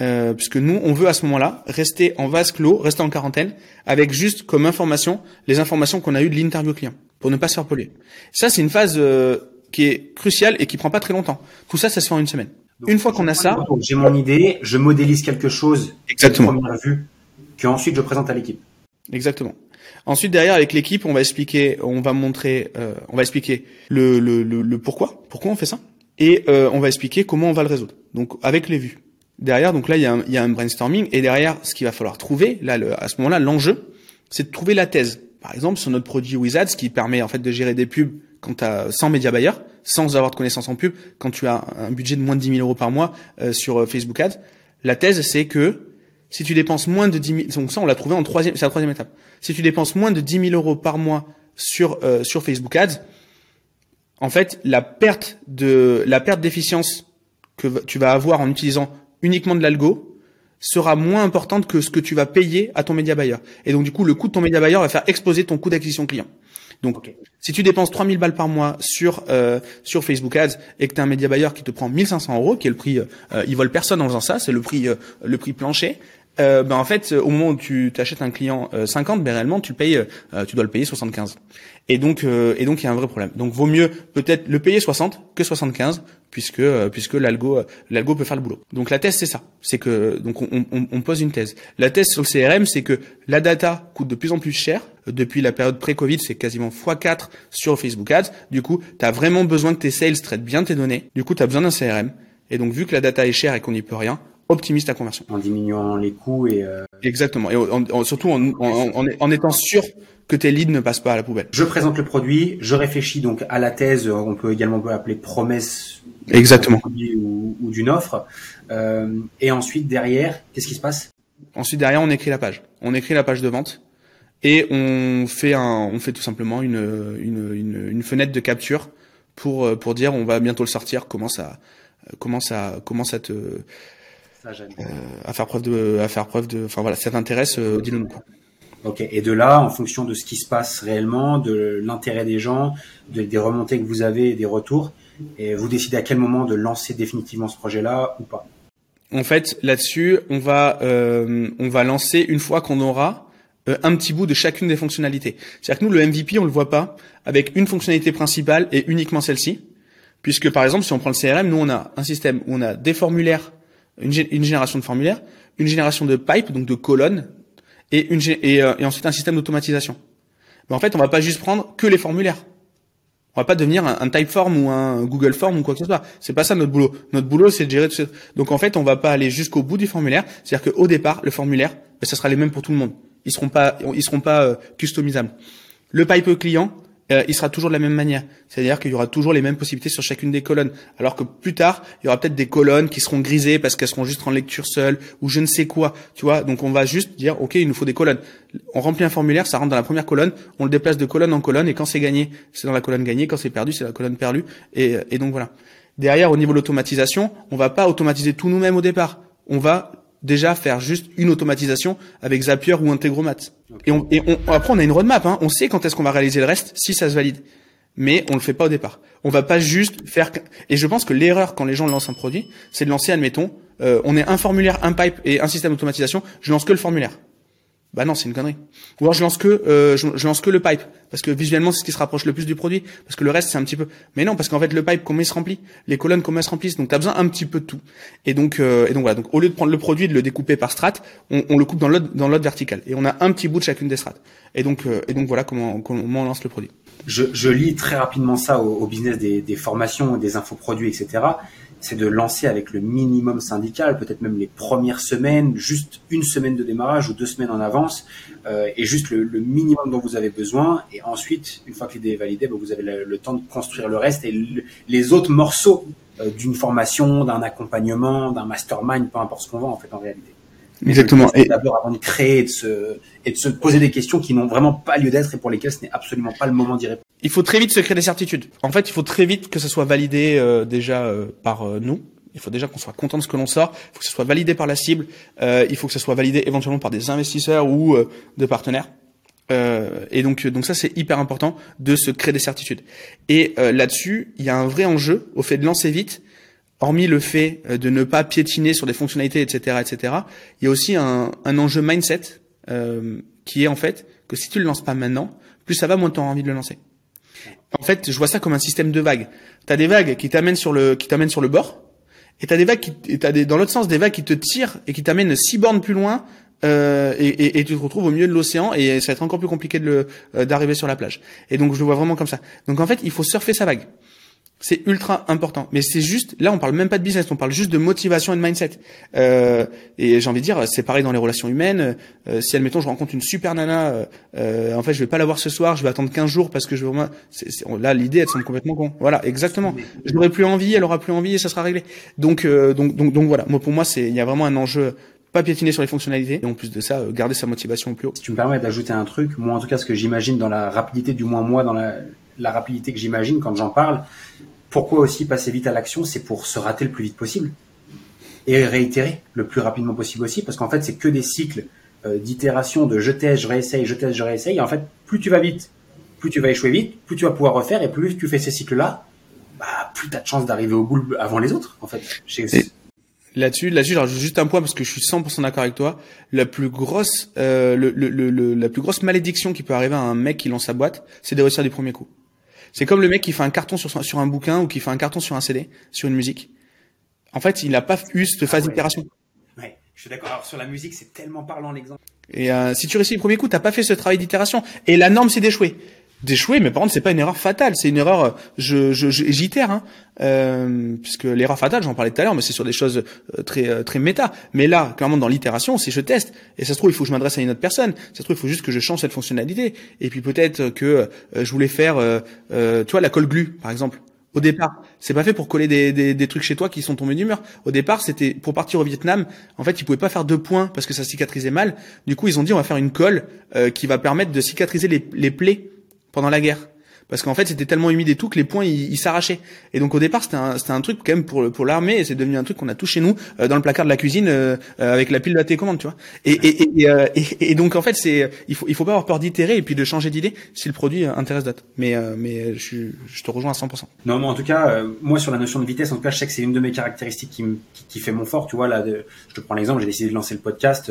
Euh, puisque nous, on veut à ce moment-là rester en vase clos, rester en quarantaine, avec juste comme information les informations qu'on a eues de l'interview client, pour ne pas se faire polluer. Ça, c'est une phase euh, qui est cruciale et qui prend pas très longtemps. Tout ça, ça se fait en une semaine une fois qu'on a ça, j'ai mon idée, je modélise quelque chose exactement première vue, que ensuite je présente à l'équipe. Exactement. Ensuite derrière avec l'équipe, on va expliquer, on va montrer, euh, on va expliquer le, le, le, pourquoi, pourquoi on fait ça, et euh, on va expliquer comment on va le résoudre. Donc avec les vues. Derrière, donc là il y a un, il y a un brainstorming et derrière, ce qu'il va falloir trouver, là le, à ce moment-là, l'enjeu, c'est de trouver la thèse. Par exemple, sur notre produit Wizards, qui permet en fait de gérer des pubs quand as 100 médias buyers, sans avoir de connaissances en pub, quand tu as un budget de moins de 10 000 euros par mois euh, sur euh, Facebook Ads, la thèse c'est que si tu dépenses moins de 10 000, donc ça on l'a trouvé en troisième, c'est la troisième étape. Si tu dépenses moins de 10 000 euros par mois sur euh, sur Facebook Ads, en fait la perte de la perte d'efficience que tu vas avoir en utilisant uniquement de l'algo sera moins importante que ce que tu vas payer à ton média buyer. Et donc du coup le coût de ton média buyer va faire exploser ton coût d'acquisition client. Donc, si tu dépenses 3000 balles par mois sur euh, sur Facebook Ads et que tu as un média buyer qui te prend 1500 euros, qui est le prix, euh, ils volent personne en faisant ça, c'est le prix euh, le prix plancher. Euh, ben en fait, au moment où tu t'achètes un client 50, ben réellement tu payes, tu dois le payer 75. Et donc et donc il y a un vrai problème. Donc vaut mieux peut-être le payer 60 que 75 puisque euh, puisque l'algo euh, l'algo peut faire le boulot. Donc la thèse c'est ça, c'est que donc on, on, on, pose une thèse. La thèse sur le CRM c'est que la data coûte de plus en plus cher. Depuis la période pré-Covid, c'est quasiment x4 sur Facebook Ads. Du coup, tu as vraiment besoin que tes sales traitent bien tes données. Du coup, tu as besoin d'un CRM. Et donc vu que la data est chère et qu'on n'y peut rien, optimise ta conversion. En diminuant les coûts et euh... exactement. Et surtout en, en, en, étant sûr que tes leads ne passent pas à la poubelle. Je présente le produit, je réfléchis donc à la thèse, on peut également appeler promesse Exactement. Ou, ou d'une offre. Euh, et ensuite derrière, qu'est-ce qui se passe? Ensuite derrière, on écrit la page. On écrit la page de vente et on fait un, on fait tout simplement une, une, une, une fenêtre de capture pour pour dire on va bientôt le sortir. Comment ça, comment ça, comment ça te euh, à faire preuve de, à faire preuve de, enfin voilà, ça t'intéresse, euh, dis-le nous. Ok. Et de là, en fonction de ce qui se passe réellement, de l'intérêt des gens, de, des remontées que vous avez, des retours, et vous décidez à quel moment de lancer définitivement ce projet-là ou pas? En fait, là-dessus, on va euh, on va lancer une fois qu'on aura euh, un petit bout de chacune des fonctionnalités. C'est-à-dire que nous, le MVP, on le voit pas avec une fonctionnalité principale et uniquement celle-ci, puisque par exemple, si on prend le CRM, nous on a un système où on a des formulaires, une, une génération de formulaires, une génération de pipes, donc de colonnes, et, une, et, euh, et ensuite un système d'automatisation. Mais en fait, on va pas juste prendre que les formulaires. On va pas devenir un, un, Typeform ou un Google Form ou quoi que ce soit. C'est pas ça notre boulot. Notre boulot, c'est de gérer tout ça. Donc en fait, on va pas aller jusqu'au bout du formulaire. C'est-à-dire qu'au départ, le formulaire, ben, ça sera les mêmes pour tout le monde. Ils seront pas, ils seront pas euh, customisables. Le pipe client, euh, il sera toujours de la même manière. C'est-à-dire qu'il y aura toujours les mêmes possibilités sur chacune des colonnes. Alors que plus tard, il y aura peut-être des colonnes qui seront grisées parce qu'elles seront juste en lecture seule ou je ne sais quoi. Tu vois, donc on va juste dire, ok, il nous faut des colonnes. On remplit un formulaire, ça rentre dans la première colonne, on le déplace de colonne en colonne et quand c'est gagné, c'est dans la colonne gagnée. Quand c'est perdu, c'est la colonne perdue. Et, et donc voilà. Derrière, au niveau de l'automatisation, on va pas automatiser tout nous-mêmes au départ. On va déjà faire juste une automatisation avec Zapier ou Integromat. Et, on, et on, après, on a une roadmap. Hein. On sait quand est-ce qu'on va réaliser le reste, si ça se valide. Mais on le fait pas au départ. On va pas juste faire. Et je pense que l'erreur quand les gens lancent un produit, c'est de lancer, admettons, euh, on est un formulaire, un pipe et un système d'automatisation. Je lance que le formulaire. Bah non, c'est une connerie. Ou alors je lance que euh, je, je, lance que le pipe parce que visuellement c'est ce qui se rapproche le plus du produit parce que le reste c'est un petit peu. Mais non, parce qu'en fait le pipe comment il se remplit, les colonnes elles se remplissent, donc tu as besoin un petit peu de tout. Et donc euh, et donc voilà, donc au lieu de prendre le produit et de le découper par strat, on, on le coupe dans l'autre dans l'autre verticale et on a un petit bout de chacune des strates. Et donc euh, et donc voilà comment comment on lance le produit. Je, je lis très rapidement ça au, au business des, des formations, des infoproduits, etc c'est de lancer avec le minimum syndical, peut-être même les premières semaines, juste une semaine de démarrage ou deux semaines en avance, euh, et juste le, minimum dont vous avez besoin. Et ensuite, une fois que l'idée est validée, bah, vous avez le, temps de construire le reste et le, les autres morceaux euh, d'une formation, d'un accompagnement, d'un mastermind, peu importe ce qu'on vend en fait en réalité. Exactement. Et d'abord avant de créer et de se et de se poser des questions qui n'ont vraiment pas lieu d'être et pour lesquelles ce n'est absolument pas le moment d'y répondre. Il faut très vite se créer des certitudes. En fait, il faut très vite que ça soit validé euh, déjà euh, par euh, nous. Il faut déjà qu'on soit content de ce que l'on sort. Il faut que ce soit validé par la cible. il faut que ça soit validé éventuellement par des investisseurs ou de partenaires. et donc, donc ça c'est hyper important de se créer des certitudes. Et là-dessus, il y a un vrai enjeu au fait de lancer vite hormis le fait de ne pas piétiner sur des fonctionnalités, etc., etc., il y a aussi un, un enjeu mindset euh, qui est en fait que si tu le lances pas maintenant, plus ça va, moins tu auras envie de le lancer. En fait, je vois ça comme un système de vagues. Tu as des vagues qui t'amènent sur le qui t'amènent sur le bord, et t'as des vagues qui t'as des dans l'autre sens des vagues qui te tirent et qui t'amènent six bornes plus loin. Euh, et, et, et, tu te retrouves au milieu de l'océan et ça va être encore plus compliqué de euh, d'arriver sur la plage. Et donc je le vois vraiment comme ça. Donc en fait, il faut surfer sa vague. C'est ultra important. Mais c'est juste, là, on parle même pas de business, on parle juste de motivation et de mindset. Euh, et j'ai envie de dire, c'est pareil dans les relations humaines. Euh, si, admettons, je rencontre une super nana, euh, euh en fait, je vais pas la voir ce soir, je vais attendre 15 jours parce que je veux moi, là, l'idée, elle semble complètement con. Voilà, exactement. Je n'aurai plus envie, elle aura plus envie et ça sera réglé. Donc, euh, donc, donc, donc voilà. Moi, pour moi, c'est, il y a vraiment un enjeu pas piétiner sur les fonctionnalités et en plus de ça euh, garder sa motivation au plus haut. Si tu me permets d'ajouter un truc, moi en tout cas ce que j'imagine dans la rapidité du moins moi dans la, la rapidité que j'imagine quand j'en parle, pourquoi aussi passer vite à l'action C'est pour se rater le plus vite possible et réitérer le plus rapidement possible aussi, parce qu'en fait, c'est que des cycles euh, d'itération, de je teste, je réessaye, je teste, je réessaye. Et en fait, plus tu vas vite, plus tu vas échouer vite, plus tu vas pouvoir refaire, et plus tu fais ces cycles-là, bah, plus tu as de chances d'arriver au bout avant les autres, en fait. Là-dessus, là-dessus, je rajoute juste un point parce que je suis 100% d'accord avec toi. La plus grosse, euh, le, le, le, la plus grosse malédiction qui peut arriver à un mec qui lance sa boîte, c'est de réussir du premier coup. C'est comme le mec qui fait un carton sur, sur un bouquin ou qui fait un carton sur un CD, sur une musique. En fait, il n'a pas eu cette phase ah d'itération. Ouais, je suis d'accord. Alors sur la musique, c'est tellement parlant l'exemple. Et euh, si tu réussis le premier coup, t'as pas fait ce travail d'itération. Et la norme, c'est d'échouer d'échouer, mais par contre c'est pas une erreur fatale, c'est une erreur, je j'itère, hein, euh, puisque l'erreur fatale, j'en parlais tout à l'heure, mais c'est sur des choses euh, très euh, très méta. Mais là, clairement dans l'itération, c'est je teste, et ça se trouve il faut que je m'adresse à une autre personne, ça se trouve il faut juste que je change cette fonctionnalité, et puis peut-être que je voulais faire, tu vois, la colle glue par exemple. Au départ, c'est pas fait pour coller des, des, des, trucs chez toi qui sont tombés du mur. Au départ, c'était pour partir au Vietnam. En fait, ils pouvaient pas faire deux points parce que ça cicatrisait mal. Du coup, ils ont dit on va faire une colle qui va permettre de cicatriser les, les plaies pendant la guerre. Parce qu'en fait c'était tellement humide et tout que les points ils s'arrachaient. Et donc au départ c'était un c'était un truc quand même pour pour l'armée et c'est devenu un truc qu'on a tout chez nous euh, dans le placard de la cuisine euh, euh, avec la pile de la télécommande tu vois. Et et et, et, donc en fait c'est il faut il faut pas avoir peur d'itérer et puis de changer d'idée si le produit intéresse d'autres. Mais mais je je te rejoins à 100% non mais en tout cas moi sur la notion de vitesse en tout cas je sais que c'est une de mes caractéristiques qui, qui, qui fait mon fort tu vois là je te prends l'exemple j'ai décidé de lancer le podcast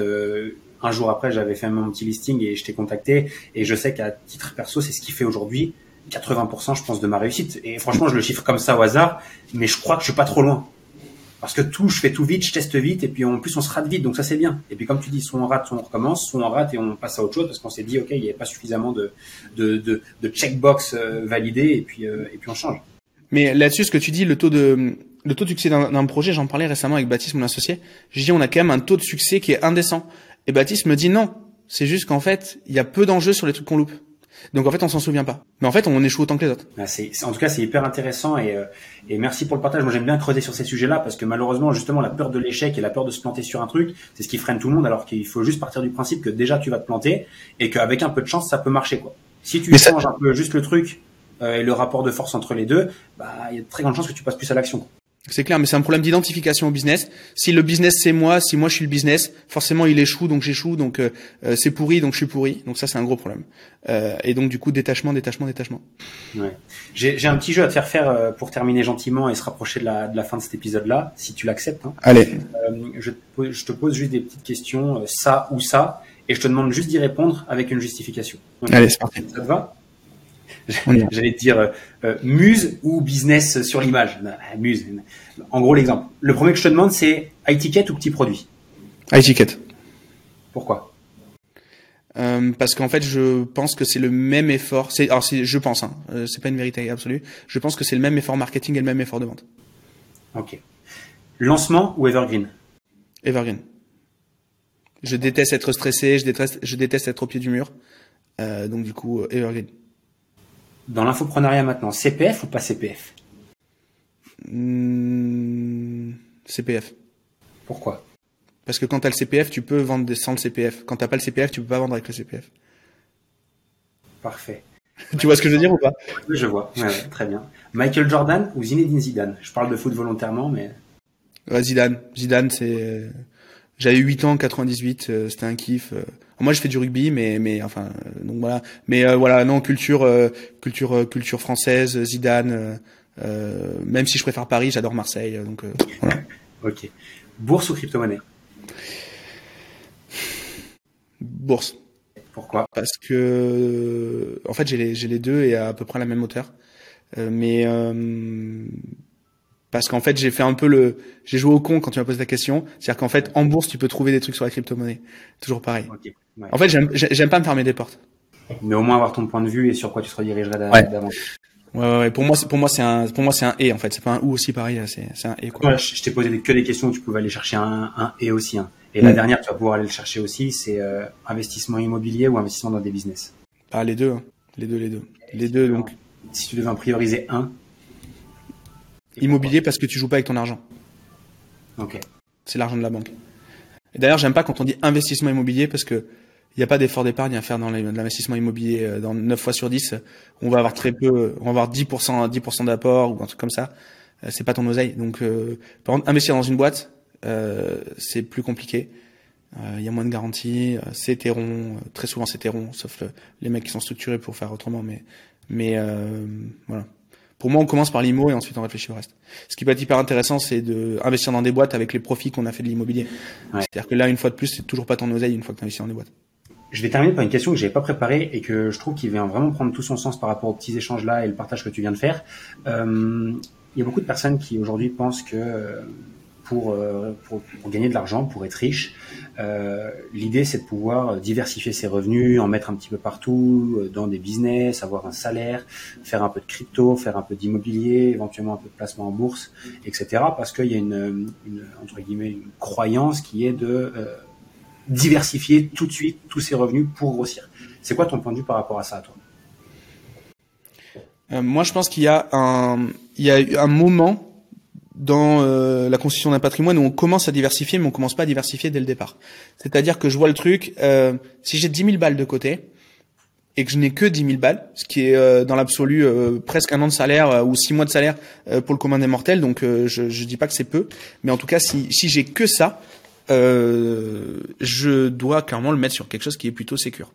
un jour après, j'avais fait mon petit listing et je t'ai contacté. Et je sais qu'à titre perso, c'est ce qui fait aujourd'hui 80%, je pense, de ma réussite. Et franchement, je le chiffre comme ça au hasard, mais je crois que je suis pas trop loin. Parce que tout, je fais tout vite, je teste vite, et puis en plus on se rate vite, donc ça c'est bien. Et puis comme tu dis, soit on rate, soit on recommence, soit on rate et on passe à autre chose parce qu'on s'est dit, ok, il n'y avait pas suffisamment de, de, de, de checkbox euh, validé, et puis, euh, et puis on change. Mais là-dessus, ce que tu dis, le taux de, le taux de succès d'un projet, j'en parlais récemment avec Baptiste, mon associé. Je dis, on a quand même un taux de succès qui est indécent. Et Baptiste me dit non. C'est juste qu'en fait, il y a peu d'enjeux sur les trucs qu'on loupe. Donc en fait, on s'en souvient pas. Mais en fait, on échoue autant que les autres. Ah, c'est, en tout cas, c'est hyper intéressant et, euh, et merci pour le partage. Moi, j'aime bien creuser sur ces sujets-là parce que malheureusement, justement, la peur de l'échec et la peur de se planter sur un truc, c'est ce qui freine tout le monde. Alors qu'il faut juste partir du principe que déjà tu vas te planter et qu'avec un peu de chance, ça peut marcher. Quoi. Si tu changes un peu juste le truc euh, et le rapport de force entre les deux, bah, il y a de très grandes chances que tu passes plus à l'action. C'est clair, mais c'est un problème d'identification au business. Si le business c'est moi, si moi je suis le business, forcément il échoue, donc j'échoue, donc euh, euh, c'est pourri, donc je suis pourri. Donc ça c'est un gros problème. Euh, et donc du coup détachement, détachement, détachement. Ouais. J'ai un petit jeu à te faire faire pour terminer gentiment et se rapprocher de la, de la fin de cet épisode-là, si tu l'acceptes. Hein. Allez. je, te, je te pose juste des petites questions, ça ou ça, et je te demande juste d'y répondre avec une justification. Allez, c'est parti. Ça te va? [laughs] J'allais te dire euh, muse ou business sur l'image. Muse. En gros, l'exemple. Le premier que je te demande, c'est high ticket ou petit produit? High ticket. Pourquoi? Euh, parce qu'en fait, je pense que c'est le même effort. C'est, alors, je pense, hein, euh, c'est pas une vérité absolue. Je pense que c'est le même effort marketing et le même effort de vente. Ok. Lancement ou evergreen? Evergreen. Je déteste être stressé, je déteste, je déteste être au pied du mur. donc du coup, evergreen dans l'infoprenariat maintenant, CPF ou pas CPF hmm, CPF. Pourquoi? Parce que quand tu as le CPF, tu peux vendre sans le CPF. Quand t'as pas le CPF, tu peux pas vendre avec le CPF. Parfait. [laughs] tu vois ce que je veux dire ou pas? Je vois. très bien. Michael Jordan ou Zinedine Zidane? Je parle de foot volontairement, mais... Zidane. Zidane, c'est... J'avais 8 ans, 98, euh, c'était un kiff. Euh. Moi, je fais du rugby, mais mais enfin euh, donc voilà. Mais voilà, non culture culture culture française, Zidane. même si je préfère Paris, j'adore Marseille. Donc voilà. [laughs] ok. Bourse ou crypto-monnaie? Bourse. Pourquoi? Parce que en fait j'ai les j'ai les deux et à, peu près la même hauteur. mais parce qu'en fait j'ai fait un peu le j'ai joué au con quand tu m'as posé la question. C'est-à-dire qu'en fait en bourse tu peux trouver des trucs sur la crypto-monnaie. Toujours pareil. En fait j'aime pas me fermer des portes. Mais au moins avoir ton point de vue et sur quoi tu te redirigerais d'avant ouais. ouais, pour moi pour moi c'est un pour moi c'est un et en fait. C'est pas un ou aussi pareil c'est un et quoi. Je, t'ai posé que des questions. Où tu pouvais aller chercher un, un et aussi hein. et la dernière tu vas pouvoir aller le chercher aussi. C'est euh, investissement immobilier ou investissement dans des business. Ah les deux hein. les deux les deux. Les deux donc. Si tu devais en prioriser un Immobilier parce que tu joues pas avec ton argent. Ok. C'est l'argent de la banque. Et d'ailleurs, j'aime pas quand on dit investissement immobilier parce que il n'y a pas d'effort d'épargne à faire dans l'investissement immobilier. Euh, dans 9 fois sur 10, on va avoir très peu, on va avoir 10%, 10% d'apport ou un truc comme ça. Euh, c'est pas ton oseille. Donc, euh, par contre, investir dans une boîte, euh, c'est plus compliqué. Il y a moins de garanties. c'est hétéron. Très souvent, c'est hétéron, sauf les mecs qui sont structurés pour faire autrement. Mais, mais voilà. Pour moi, on commence par l'IMO et ensuite on réfléchit au reste. Ce qui peut être hyper intéressant, c'est de investir dans des boîtes avec les profits qu'on a fait de l'immobilier. C'est-à-dire que là, une fois de plus, c'est toujours pas ton oseille une fois que tu investis dans des boîtes. Je vais terminer par une question que j'avais pas préparée et que je trouve qui vient vraiment prendre tout son sens par rapport aux petits échanges là et le partage que tu viens de faire. Euh, il y a beaucoup de personnes qui aujourd'hui pensent que euh, euh, pour, pour, gagner de l'argent, pour être riche. Euh, L'idée, c'est de pouvoir diversifier ses revenus, en mettre un petit peu partout, euh, dans des business, avoir un salaire, faire un peu de crypto, faire un peu d'immobilier, éventuellement un peu de placement en bourse, etc. Parce qu'il y a une, une, entre guillemets, une croyance qui est de diversifier tout de suite tous ses revenus pour grossir. C'est quoi ton point de vue par rapport à ça, toi? Euh, Moi, je pense qu'il y a un, il y a un moment dans euh, la constitution d'un patrimoine où on commence à diversifier, mais on commence pas à diversifier dès le départ. C'est-à-dire que je vois le truc, euh, si j'ai 10 000 balles de côté et que je n'ai que 10 000 balles, ce qui est euh, dans l'absolu presque un an de salaire ou six mois de salaire pour le commun des mortels, donc je, je dis pas que c'est peu, mais en tout cas si, si j'ai que ça, je dois clairement le mettre sur quelque chose qui est plutôt sécure.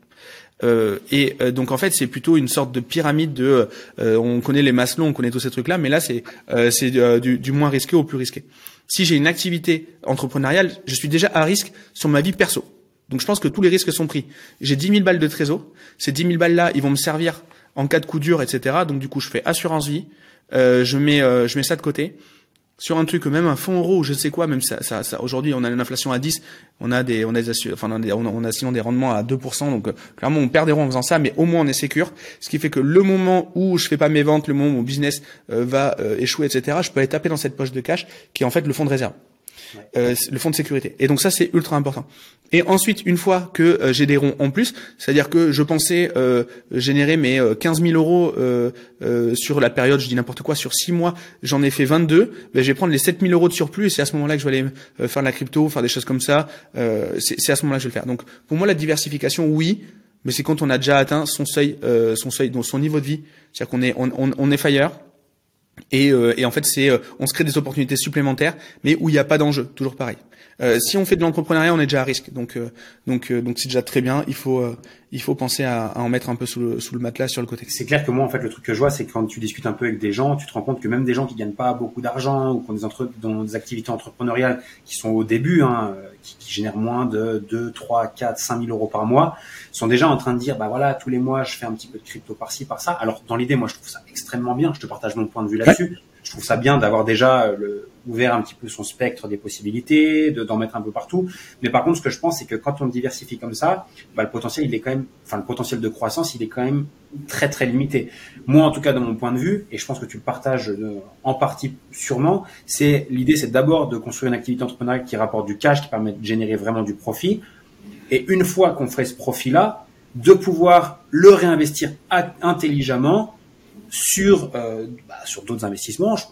Euh, et euh, donc en fait c'est plutôt une sorte de pyramide de euh, on connaît les Maslow, on connaît tous ces trucs là, mais là c'est c'est du, du, moins risqué au plus risqué. Si j'ai une activité entrepreneuriale, je suis déjà à risque sur ma vie perso. Donc je pense que tous les risques sont pris. J'ai 10 000 balles de trésor. Ces 10 000 balles là, ils vont me servir en cas de coup dur, etc. Donc du coup je fais assurance vie. je mets je mets ça de côté sur un truc, même un fonds euro je sais quoi, même ça, ça, ça aujourd'hui on a une inflation à 10, on a des, on a des, enfin on a, on a sinon des rendements à 2%, donc euh, clairement on perd des ronds en faisant ça, mais au moins on est sécure, ce qui fait que le moment où je fais pas mes ventes, le moment où mon business euh, va euh, échouer, etc., je peux aller taper dans cette poche de cash qui est en fait le fonds de réserve. Euh, le fonds de sécurité. Et donc ça, c'est ultra important. Et ensuite, une fois que euh, j'ai des ronds en plus, c'est-à-dire que je pensais euh, générer mes 15 000 euros sur la période, je dis n'importe quoi, sur 6 mois, j'en ai fait 22, ben, je vais prendre les 7 000 euros de surplus et c'est à ce moment-là que je vais aller faire de la crypto, faire des choses comme ça. c'est à ce moment-là que je vais le faire. Donc pour moi, la diversification, oui, mais c'est quand on a déjà atteint son seuil, son seuil, donc son niveau de vie. C'est-à-dire qu'on est, on, on, on est fire, et, euh, et, en fait, c'est, euh, on se crée des opportunités supplémentaires, mais où il n'y a pas d'enjeu, toujours pareil. Euh, si on fait de l'entrepreneuriat, on est déjà à risque, donc donc donc c'est déjà très bien. Il faut il faut penser à, à, en mettre un peu sous le, sous le matelas sur le côté. C'est clair que moi, en fait, le truc que je vois, c'est que quand tu discutes un peu avec des gens, tu te rends compte que même des gens qui gagnent pas beaucoup d'argent ou qui ont des, entre, dans des activités entrepreneuriales qui sont au début, hein, qui, qui, génèrent moins de 2, 3, 4, 5 000 euros par mois, sont déjà en train de dire, bah voilà, tous les mois, je fais un petit peu de crypto par-ci, par-ça. Alors, dans l'idée, moi, je trouve ça extrêmement bien. Je te partage mon point de vue là-dessus je trouve ça bien d'avoir déjà euh, le, ouvert un petit peu son spectre des possibilités, de d'en mettre un peu partout. Mais par contre, ce que je pense, c'est que quand on diversifie comme ça, bah, le potentiel, il est quand même, enfin, le potentiel de croissance, il est quand même très très limité. Moi, en tout cas, de mon point de vue, et je pense que tu le partages euh, en partie sûrement, c'est l'idée, c'est d'abord de construire une activité entrepreneuriale qui rapporte du cash, qui permet de générer vraiment du profit. Et une fois qu'on ferait ce profit-là, de pouvoir le réinvestir intelligemment sur euh, bah, sur d'autres investissements. Je,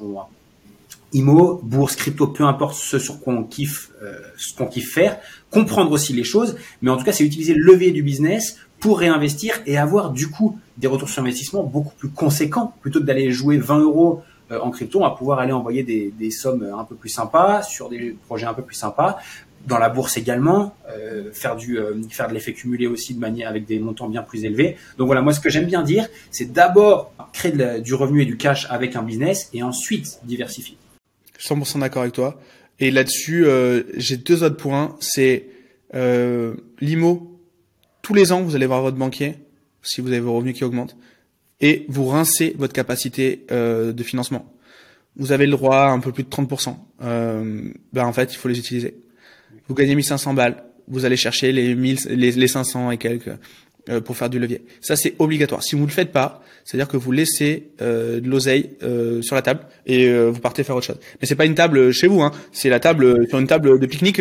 IMO, bourse, crypto, peu importe ce sur quoi on kiffe, euh, ce qu'on kiffe faire, comprendre aussi les choses, mais en tout cas, c'est utiliser le levier du business pour réinvestir et avoir du coup des retours sur investissement beaucoup plus conséquents plutôt que d'aller jouer 20 euros euh, en crypto, on va pouvoir aller envoyer des, des, sommes un peu plus sympas sur des projets un peu plus sympas dans la bourse également, euh, faire du euh, faire de l'effet cumulé aussi de manière avec des montants bien plus élevés. Donc voilà, moi ce que j'aime bien dire, c'est d'abord créer du revenu et du cash avec un business et ensuite diversifier. 100% d'accord avec toi. Et là-dessus, euh, j'ai deux autres points. C'est euh, l'IMO. Tous les ans, vous allez voir votre banquier si vous avez vos revenus qui augmentent et vous rincez votre capacité euh, de financement. Vous avez le droit à un peu plus de 30%. Euh, ben en fait, il faut les utiliser vous gagnez 1500 balles, vous allez chercher les 1000, les, les 500 et quelques euh, pour faire du levier. Ça, c'est obligatoire. Si vous ne le faites pas, c'est-à-dire que vous laissez euh, de l'oseille euh, sur la table et euh, vous partez faire autre chose. Mais c'est pas une table chez vous, hein. c'est la table sur une table de pique-nique,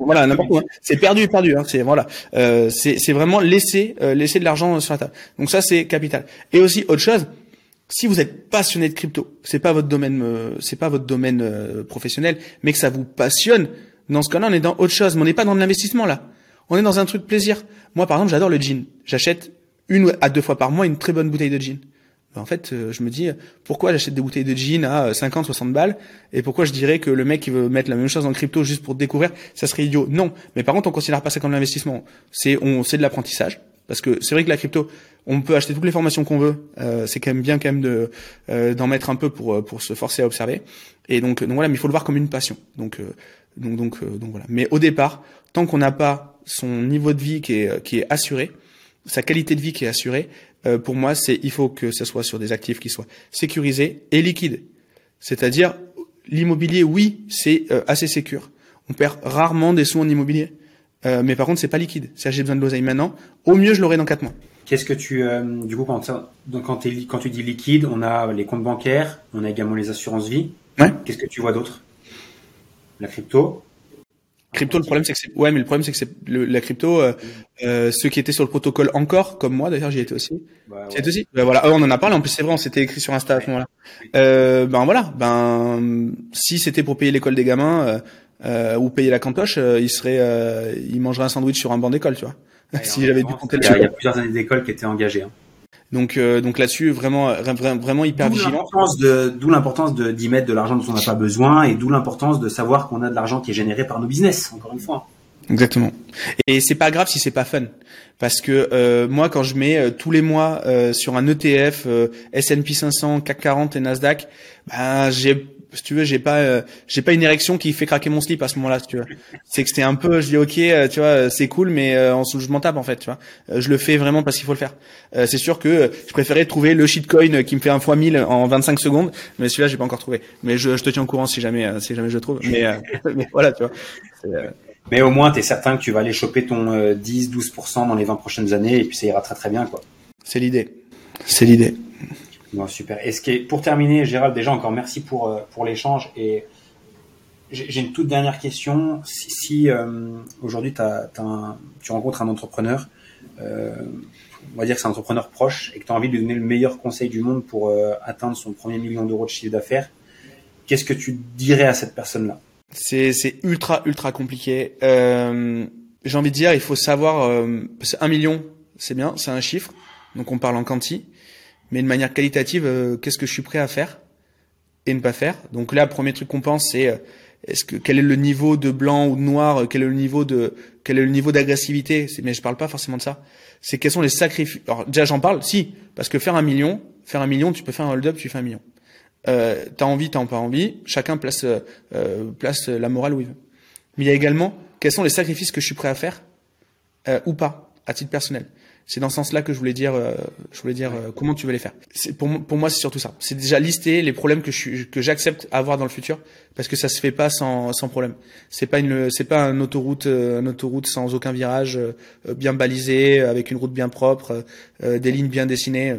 voilà, n'importe où. Hein. C'est perdu, perdu. Hein. C'est voilà, c'est vraiment laisser laisser de l'argent sur la table. Donc ça, c'est capital. Et aussi autre chose. Si vous êtes passionné de crypto, c'est pas votre domaine, c'est pas votre domaine professionnel, mais que ça vous passionne, dans ce cas-là, on est dans autre chose, mais on n'est pas dans de l'investissement là. On est dans un truc plaisir. Moi, par exemple, j'adore le gin. J'achète une à deux fois par mois une très bonne bouteille de gin. Ben, en fait, euh, je me dis, pourquoi j'achète des bouteilles de gin à 50, 60 balles et pourquoi je dirais que le mec qui veut mettre la même chose en crypto juste pour découvrir, ça serait idiot? Non. Mais par contre, on considère pas ça comme l'investissement. C'est, de l'apprentissage. Parce que c'est vrai que la crypto, on peut acheter toutes les formations qu'on veut. Euh, c'est quand même bien quand même de euh, d'en mettre un peu pour pour se forcer à observer. Et donc, donc voilà, mais il faut le voir comme une passion. Donc donc, donc, euh, donc voilà. Mais au départ, tant qu'on n'a pas son niveau de vie qui est, qui est assuré, sa qualité de vie qui est assurée, euh, pour moi, c'est il faut que ce soit sur des actifs qui soient sécurisés et liquides. C'est-à-dire l'immobilier, oui, c'est euh, assez sécure. On perd rarement des sous en immobilier, mais par contre, c'est pas liquide. C'est j'ai besoin de l'oseille maintenant. Au mieux, je l'aurai dans quatre mois. Qu'est-ce que tu, du coup, quand, donc, quand, quand tu dis liquide, on a les comptes bancaires, on a également les assurances vie. Ouais. Qu'est-ce que tu vois d'autre? La crypto? Crypto, le problème c'est que c'est ouais, mais le problème c'est que c'est la crypto. Euh, euh, ceux qui étaient sur le protocole encore, comme moi d'ailleurs, j'y étais aussi. Bah, ouais. aussi. Ben, voilà, on en a parlé. En plus, c'est vrai, on s'était écrit sur Insta à ce moment-là. Euh, ben voilà, ben si c'était pour payer l'école des gamins euh, euh ou payer la cantoche, euh, il serait, il mangerait un sandwich sur un banc d'école, tu vois. [laughs] si j'avais dû compter Il y a plusieurs années d'école qui étaient engagées. Hein. Donc, euh, donc là-dessus, vraiment, vraiment hyper vigilant. D'où l'importance de d'y mettre de l'argent dont on n'a pas besoin, et d'où l'importance de savoir qu'on a de l'argent qui est généré par nos business. Encore une fois. Exactement. Et c'est pas grave si c'est pas fun, parce que euh, moi, quand je mets euh, tous les mois euh, sur un ETF, S&P 500, CAC 40 et Nasdaq, ben j'ai si tu veux, j'ai pas, euh, j'ai pas une érection qui fait craquer mon slip à ce moment-là, si tu veux. C'est que c'était un peu, je dis ok, euh, tu vois, c'est cool, mais euh, en je m'en tape en fait, tu vois. je le fais vraiment parce qu'il faut le faire. c'est sûr que je préférais trouver le shitcoin qui me fait un fois 1000 en 25 secondes, mais celui-là j'ai pas encore trouvé. Mais je, je, te tiens au courant si jamais, si jamais je le trouve. Mais, [laughs] mais voilà, tu vois. Mais au moins, tu es certain que tu vas aller choper ton 10-12% dans les 20 prochaines années et puis ça ira très très bien, quoi. C'est l'idée. C'est l'idée. Bon, super. Et ce qui est, pour terminer, Gérald, déjà encore merci pour, euh, pour l'échange et j'ai une toute dernière question. Si, si euh, aujourd'hui tu rencontres un entrepreneur, euh, on va dire que c'est un entrepreneur proche et que tu as envie de lui donner le meilleur conseil du monde pour euh, atteindre son premier million d'euros de chiffre d'affaires, qu'est-ce que tu dirais à cette personne-là? C'est ultra ultra compliqué. Euh, j'ai envie de dire, il faut savoir, euh, un million, c'est bien, c'est un chiffre, donc on parle en quanti, mais de manière qualitative, qu'est-ce que je suis prêt à faire et ne pas faire? Donc là, premier truc qu'on pense, c'est est-ce que quel est le niveau de blanc ou de noir, quel est le niveau de quel est le niveau d'agressivité? Mais je parle pas forcément de ça. C'est quels sont les sacrifices? Alors déjà j'en parle, si, parce que faire un million, faire un million, tu peux faire un hold-up, tu fais un million. Euh, t'as envie, t'as pas envie. Chacun place euh, place la morale où il veut. Mais il y a également quels sont les sacrifices que je suis prêt à faire euh, ou pas à titre personnel? C'est dans ce sens-là que je voulais dire, euh, je voulais dire euh, comment tu veux les faire. Pour, moi, c'est surtout ça. C'est déjà lister les problèmes que je que j'accepte avoir dans le futur, parce que ça se fait pas sans, sans problème. C'est pas une, c'est pas une autoroute, euh, une autoroute sans aucun virage, bien balisé, avec une route bien propre, des lignes bien dessinées.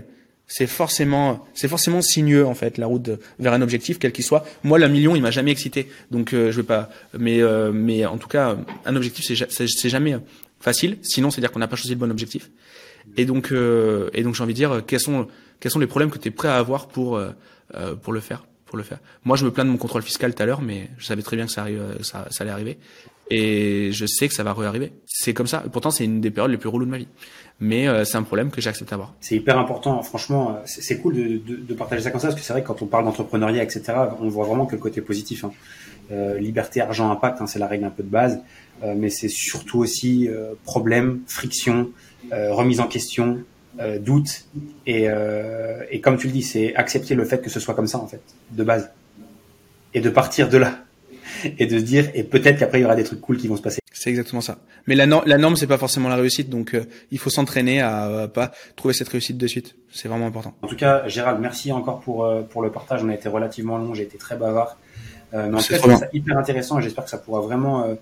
C'est forcément, c'est forcément sinueux en fait la route vers un objectif quel qu'il soit. Moi, le million, il m'a jamais excité, donc je vais pas. Mais mais en tout cas, un objectif, c'est c'est jamais facile. Sinon, c'est dire qu'on n'a pas choisi le bon objectif. Et donc, euh, et donc j'ai envie de dire, quels sont, quels sont les problèmes que tu es prêt à avoir pour, euh, euh, pour le faire pour le faire. Moi, je me plains de mon contrôle fiscal tout à l'heure, mais je savais très bien que ça, ça allait arriver. Et je sais que ça va réarriver. C'est comme ça. Pourtant, c'est une des périodes les plus reloues de ma vie. Mais c'est un problème que j'accepte d'avoir. C'est hyper important. Franchement, c'est cool de, de, de, partager ça comme ça, parce que c'est vrai que quand on parle d'entrepreneuriat, etc., on voit vraiment que le côté positif. Hein. Euh, liberté, argent, impact, hein, c'est la règle un peu de base. Euh, mais c'est surtout aussi euh, problème, friction, euh, remise en question, euh, doute. Et, euh, et comme tu le dis, c'est accepter le fait que ce soit comme ça, en fait, de base. Et de partir de là. [laughs] Et de se dire, et peut-être qu'après, il y aura des trucs cool qui vont se passer. C'est exactement ça. Mais la, norme, la norme, c'est pas forcément la réussite, donc euh, il faut s'entraîner à, à, pas trouver cette réussite de suite. C'est vraiment important. En tout cas, Gérald, merci encore pour pour le partage. On a été relativement long, j'ai été très bavard, euh, mais en tout cas, c'est hyper intéressant. et J'espère que ça pourra vraiment,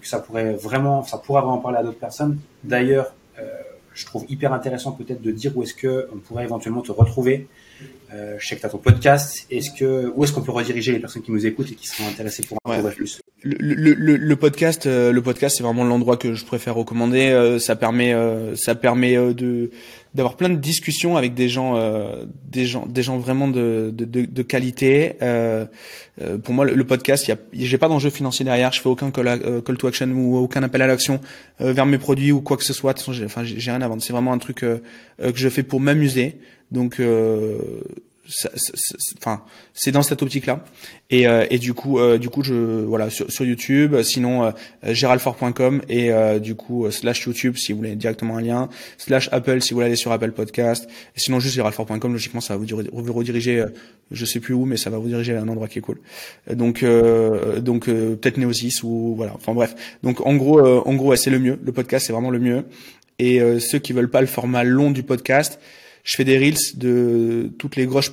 que ça pourrait vraiment, ça pourra vraiment parler à d'autres personnes. D'ailleurs, je trouve hyper intéressant peut-être de dire où est-ce que on pourrait éventuellement te retrouver. Euh, je sais que tu as ton podcast. Est-ce que où est-ce qu'on peut rediriger les personnes qui nous écoutent et qui sont intéressées pour en ouais. plus le, le, le, podcast, euh, le podcast, c'est vraiment l'endroit que je préfère recommander. Euh, ça permet, euh, ça permet de d'avoir plein de discussions avec des gens, des gens, des gens vraiment de de, de, de qualité. pour moi, le, podcast, il y a, j'ai pas d'enjeu financier derrière. Je fais aucun call, call to action ou aucun appel à l'action vers mes produits ou quoi que ce soit. De toute façon, j'ai, enfin, j'ai rien à vendre. C'est vraiment un truc que je fais pour m'amuser. Donc enfin c'est dans cette optique là et, euh, et du coup euh, du coup je voilà sur, YouTube sinon euh, géraldfort.com et euh, du coup euh, slash YouTube si vous voulez directement un lien slash Apple si vous voulez aller sur Apple Podcast. Et sinon juste géraldfort.com logiquement ça va vous, rediriger je sais plus où mais ça va vous diriger à un endroit qui est cool. Donc donc peut-être Neosis ou voilà enfin bref. Donc en gros en gros c'est le mieux. Le podcast c'est vraiment le mieux. Et ceux qui veulent pas le format long du podcast je fais des reels de toutes les grosses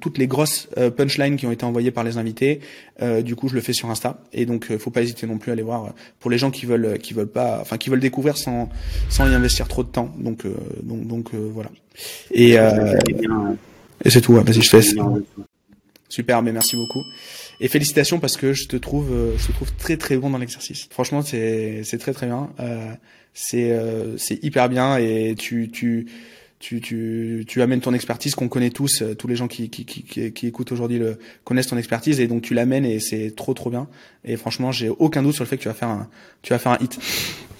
toutes les grosses euh, punchlines qui ont été envoyées par les invités. Euh, du coup, je le fais sur Insta et donc euh, faut pas hésiter non plus à aller voir pour les gens qui veulent qui veulent pas enfin qui veulent découvrir sans sans y investir trop de temps. Donc donc donc voilà. Et et c'est tout. Vas-y, je fais. Super, mais merci beaucoup. Et félicitations parce que je te trouve, je te trouve très très bon dans l'exercice. Franchement, c'est c'est très très bien. Euh, c'est c'est hyper bien et tu tu tu, tu, tu amènes ton expertise qu'on connaît tous, euh, tous les gens qui, qui, qui, qui écoutent aujourd'hui le connaissent ton expertise et donc tu l'amènes et c'est trop trop bien. Et franchement, j'ai aucun doute sur le fait que tu vas faire un, tu vas faire un hit.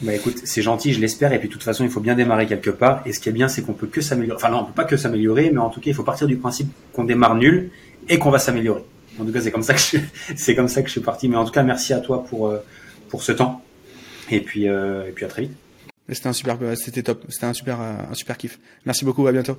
Bah écoute, c'est gentil, je l'espère. Et puis de toute façon, il faut bien démarrer quelque part. Et ce qui est bien, c'est qu'on peut que s'améliorer. Enfin non, on peut pas que s'améliorer, mais en tout cas, il faut partir du principe qu'on démarre nul et qu'on va s'améliorer. En tout cas, c'est comme ça que je, [laughs] c'est comme ça que je suis parti. Mais en tout cas, merci à toi pour euh, pour ce temps. Et puis euh, et puis à très vite. C'était un super, c'était top. C'était un super, un super kiff. Merci beaucoup. À bientôt.